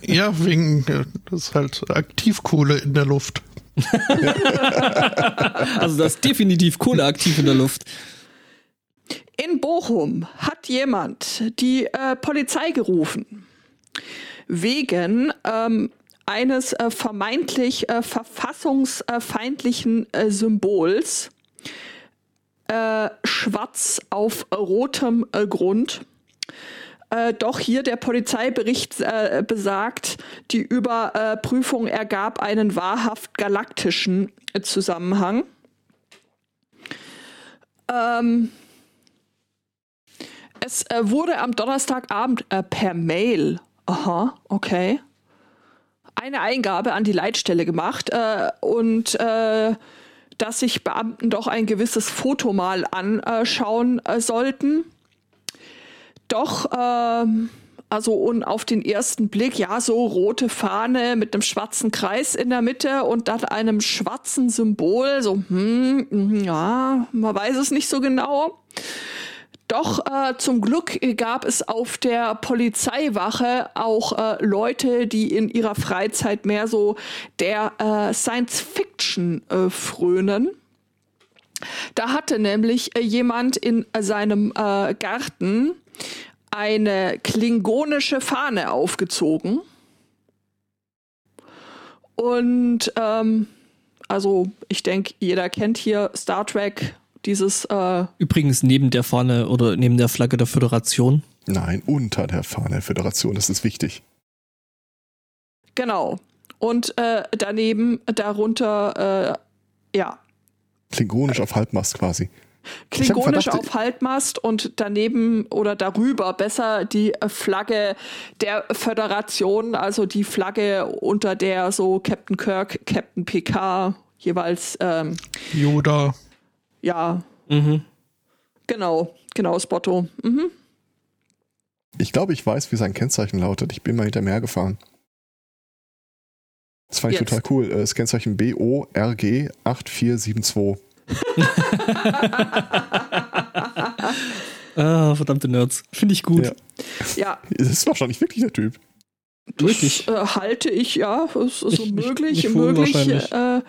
Speaker 3: Ja, wegen, äh, das ist halt Aktivkohle in der Luft.
Speaker 1: Also da ist definitiv Kohle aktiv in der Luft.
Speaker 2: In Bochum hat jemand die äh, Polizei gerufen wegen ähm, eines äh, vermeintlich äh, verfassungsfeindlichen äh, Symbols äh, schwarz auf rotem äh, Grund. Äh, doch hier der Polizeibericht äh, besagt, die Überprüfung ergab einen wahrhaft galaktischen Zusammenhang. Ähm, es äh, wurde am Donnerstagabend äh, per Mail, aha, okay, eine Eingabe an die Leitstelle gemacht äh, und äh, dass sich Beamten doch ein gewisses Foto mal anschauen äh, sollten. Doch, ähm, also und auf den ersten Blick, ja, so rote Fahne mit einem schwarzen Kreis in der Mitte und dann einem schwarzen Symbol, so, hm, mhm, ja, man weiß es nicht so genau. Doch äh, zum Glück gab es auf der Polizeiwache auch äh, Leute, die in ihrer Freizeit mehr so der äh, Science Fiction äh, frönen. Da hatte nämlich äh, jemand in äh, seinem Garten eine klingonische Fahne aufgezogen. Und ähm, also ich denke, jeder kennt hier Star Trek, dieses äh,
Speaker 1: Übrigens neben der Fahne oder neben der Flagge der Föderation.
Speaker 4: Nein, unter der Fahne der Föderation, das ist wichtig.
Speaker 2: Genau. Und äh, daneben, darunter, äh, ja,
Speaker 4: Klingonisch auf Halbmast quasi.
Speaker 2: Klingonisch
Speaker 4: Verdacht-
Speaker 2: auf Halbmast und daneben oder darüber besser die Flagge der Föderation, also die Flagge, unter der so Captain Kirk, Captain PK jeweils, ähm,
Speaker 3: Yoda.
Speaker 2: ja,
Speaker 1: Mhm.
Speaker 2: genau, genau, Spotto. Mhm.
Speaker 4: Ich glaube, ich weiß, wie sein Kennzeichen lautet. Ich bin mal hinter mir gefahren. Das fand ich
Speaker 2: Jetzt.
Speaker 4: total cool. Äh, Das Kennzeichen BORG 8472.
Speaker 1: Ah, verdammte Nerds. Finde ich gut.
Speaker 4: Ja.
Speaker 2: Ja,
Speaker 4: Das ist wahrscheinlich wirklich der Typ.
Speaker 1: Wirklich.
Speaker 2: äh, halte ich, ja, es ist so
Speaker 1: Nicht- nicht-
Speaker 2: möglich,
Speaker 1: nicht für
Speaker 2: möglich, äh,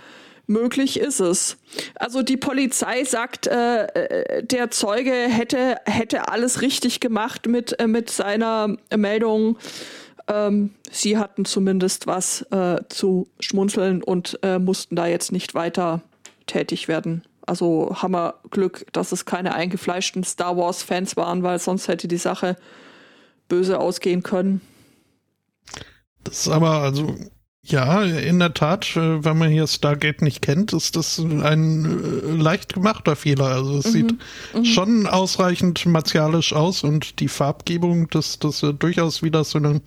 Speaker 2: möglich ist es. Also die Polizei sagt, äh, äh, der Zeuge hätte, hätte alles richtig gemacht mit, äh, mit seiner Meldung. Ähm, sie hatten zumindest was äh, zu schmunzeln und äh, mussten da jetzt nicht weiter tätig werden. Also haben wir Glück, dass es keine eingefleischten Star Wars-Fans waren, weil sonst hätte die Sache böse ausgehen können.
Speaker 3: Das ist aber, also, ja, in der Tat, äh, wenn man hier Stargate nicht kennt, ist das ein äh, leicht gemachter Fehler. Also es sieht schon ausreichend martialisch aus und die Farbgebung, dass das äh, durchaus wieder so ein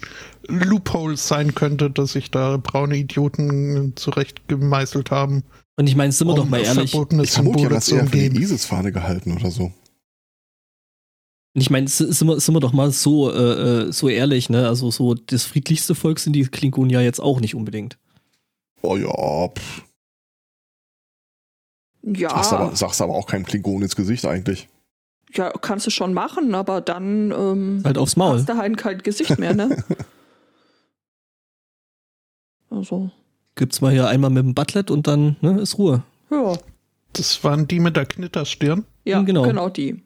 Speaker 3: Loophole sein könnte, dass sich da braune Idioten zurecht gemeißelt haben.
Speaker 1: Und ich meine, sind wir doch
Speaker 3: um
Speaker 1: mal ehrlich.
Speaker 4: Ich vermute ja, das eher für die. ISIS-Fahne gehalten oder so.
Speaker 1: Und ich meine, sind wir, sind wir doch mal so, äh, äh, so ehrlich, ne? Also so das friedlichste Volk sind die Klingonen ja jetzt auch nicht unbedingt.
Speaker 4: Oh ja, pff.
Speaker 2: Ja.
Speaker 4: Sagst, aber, sagst aber auch keinem Klingon ins Gesicht eigentlich.
Speaker 2: Ja, kannst du schon machen, aber dann ähm,
Speaker 1: Halt aufs Maul.
Speaker 2: hast du halt kein Gesicht mehr, ne? also,
Speaker 1: Gibt's mal hier einmal mit dem Butlet und dann ne, ist Ruhe.
Speaker 2: ja.
Speaker 3: Das waren die mit der Knitterstirn.
Speaker 2: Ja,
Speaker 1: Genau.
Speaker 2: genau. die.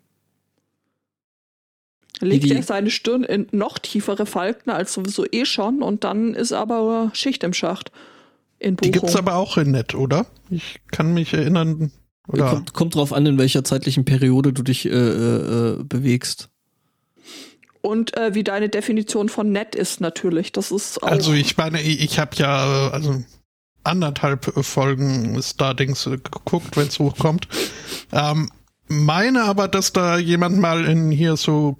Speaker 2: Legt
Speaker 1: die-
Speaker 2: er seine Stirn in noch tiefere Falten als sowieso eh schon und dann ist aber Schicht im Schacht. In
Speaker 3: Die
Speaker 2: Bochum.
Speaker 3: gibt's aber auch in nett, oder? Ich kann mich erinnern. Oder
Speaker 1: Kommt, kommt drauf an, in welcher zeitlichen Periode du dich äh, äh, äh, bewegst.
Speaker 2: und äh, wie deine Definition von nett ist natürlich. Das ist auch.
Speaker 3: also ich meine, ich, ich habe ja äh, also anderthalb Folgen Stardings äh, geguckt, wenn es hochkommt. Ähm, meine aber, dass da jemand mal in hier so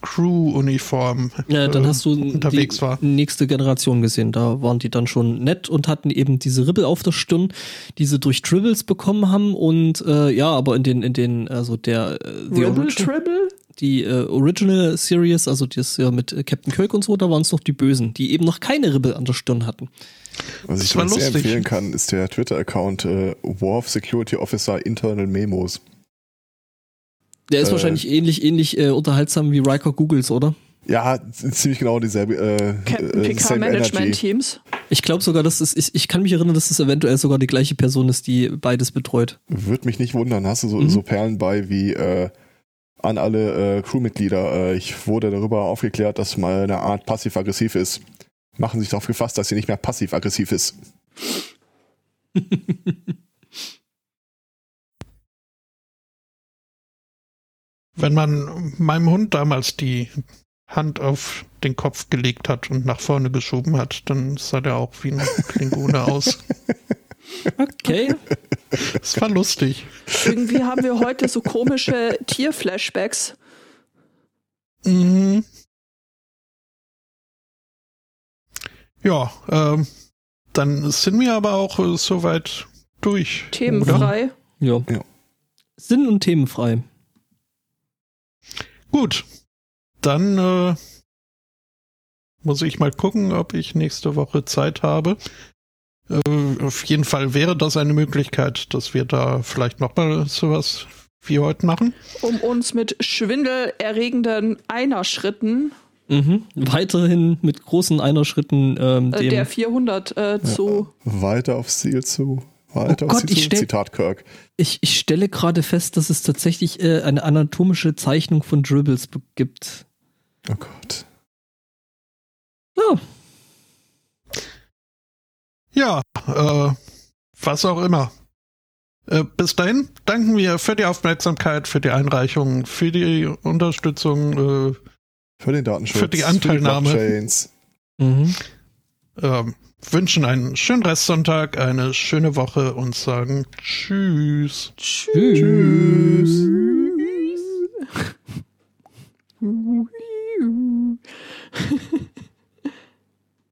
Speaker 3: Crew-Uniform
Speaker 1: Ja, dann
Speaker 3: äh,
Speaker 1: hast du
Speaker 3: unterwegs
Speaker 1: die
Speaker 3: war.
Speaker 1: nächste Generation gesehen. Da waren die dann schon nett und hatten eben diese Ribbel auf der Stirn, die sie durch Tribbles bekommen haben. Und äh, ja, aber in den, in den, also der äh, The
Speaker 2: Ribble Tribble?
Speaker 1: Die äh, Original Series, also das ja mit äh, Captain Kirk und so, da waren es noch die Bösen, die eben noch keine Ribbel an der Stirn hatten.
Speaker 4: Was ich übrigens sehr
Speaker 3: lustig.
Speaker 4: empfehlen kann, ist der Twitter-Account äh, Worf Security Officer Internal Memos.
Speaker 1: Der ist
Speaker 4: Äh.
Speaker 1: wahrscheinlich ähnlich, ähnlich äh, unterhaltsam wie Riker Googles, oder?
Speaker 4: Ja, ziemlich genau dieselbe. Äh,
Speaker 2: Captain
Speaker 4: äh,
Speaker 2: Picard
Speaker 4: same
Speaker 2: Management
Speaker 4: Energy.
Speaker 2: Teams.
Speaker 1: Ich glaube sogar, dass es, ich, ich kann mich erinnern, dass es eventuell sogar die gleiche Person ist, die beides betreut.
Speaker 4: Würde mich nicht wundern. Hast du so,
Speaker 1: Mhm.
Speaker 4: so Perlen bei wie äh, an alle äh, Crewmitglieder. Äh, ich wurde darüber aufgeklärt, dass mal eine Art passiv-aggressiv ist. Machen sich darauf gefasst, dass sie nicht mehr passiv-aggressiv ist.
Speaker 3: Wenn man meinem Hund damals die Hand auf den Kopf gelegt hat und nach vorne geschoben hat, dann sah der auch wie ein Klingone aus.
Speaker 1: Okay.
Speaker 3: Das war lustig.
Speaker 2: Irgendwie haben wir heute so komische Tierflashbacks.
Speaker 3: Mhm. Ja, ähm, dann sind wir aber auch äh, soweit durch.
Speaker 2: Themenfrei.
Speaker 1: Ja.
Speaker 4: Ja.
Speaker 1: Sinn- und themenfrei.
Speaker 3: Gut, dann äh, muss ich mal gucken, ob ich nächste Woche Zeit habe. Äh, auf jeden Fall wäre das eine Möglichkeit, dass wir da vielleicht nochmal sowas wie heute machen.
Speaker 2: Um uns mit schwindelerregenden Einerschritten
Speaker 1: Mhm. Weiterhin mit großen Einerschritten ähm,
Speaker 2: äh,
Speaker 1: dem.
Speaker 2: der 400 äh, zu.
Speaker 4: Weiter aufs Ziel zu. Weiter
Speaker 1: Oh
Speaker 4: aufs
Speaker 1: Gott,
Speaker 4: Ziel
Speaker 1: ich
Speaker 4: zu.
Speaker 1: stell-
Speaker 4: Zitat Kirk.
Speaker 1: Ich, ich stelle gerade fest, dass es tatsächlich äh, eine anatomische Zeichnung von Dribbles gibt.
Speaker 4: Oh Gott.
Speaker 1: Ja,
Speaker 3: Ja, äh, was auch immer. Äh, bis dahin danken wir für die Aufmerksamkeit, für die Einreichung, für die Unterstützung. Äh,
Speaker 4: Für den Datenschutz.
Speaker 3: Für die Anteilnahme.
Speaker 4: Für die
Speaker 1: mhm.
Speaker 3: ähm, wünschen einen schönen Restsonntag, eine schöne Woche und sagen Tschüss.
Speaker 1: Tschüss.
Speaker 2: Tschüss.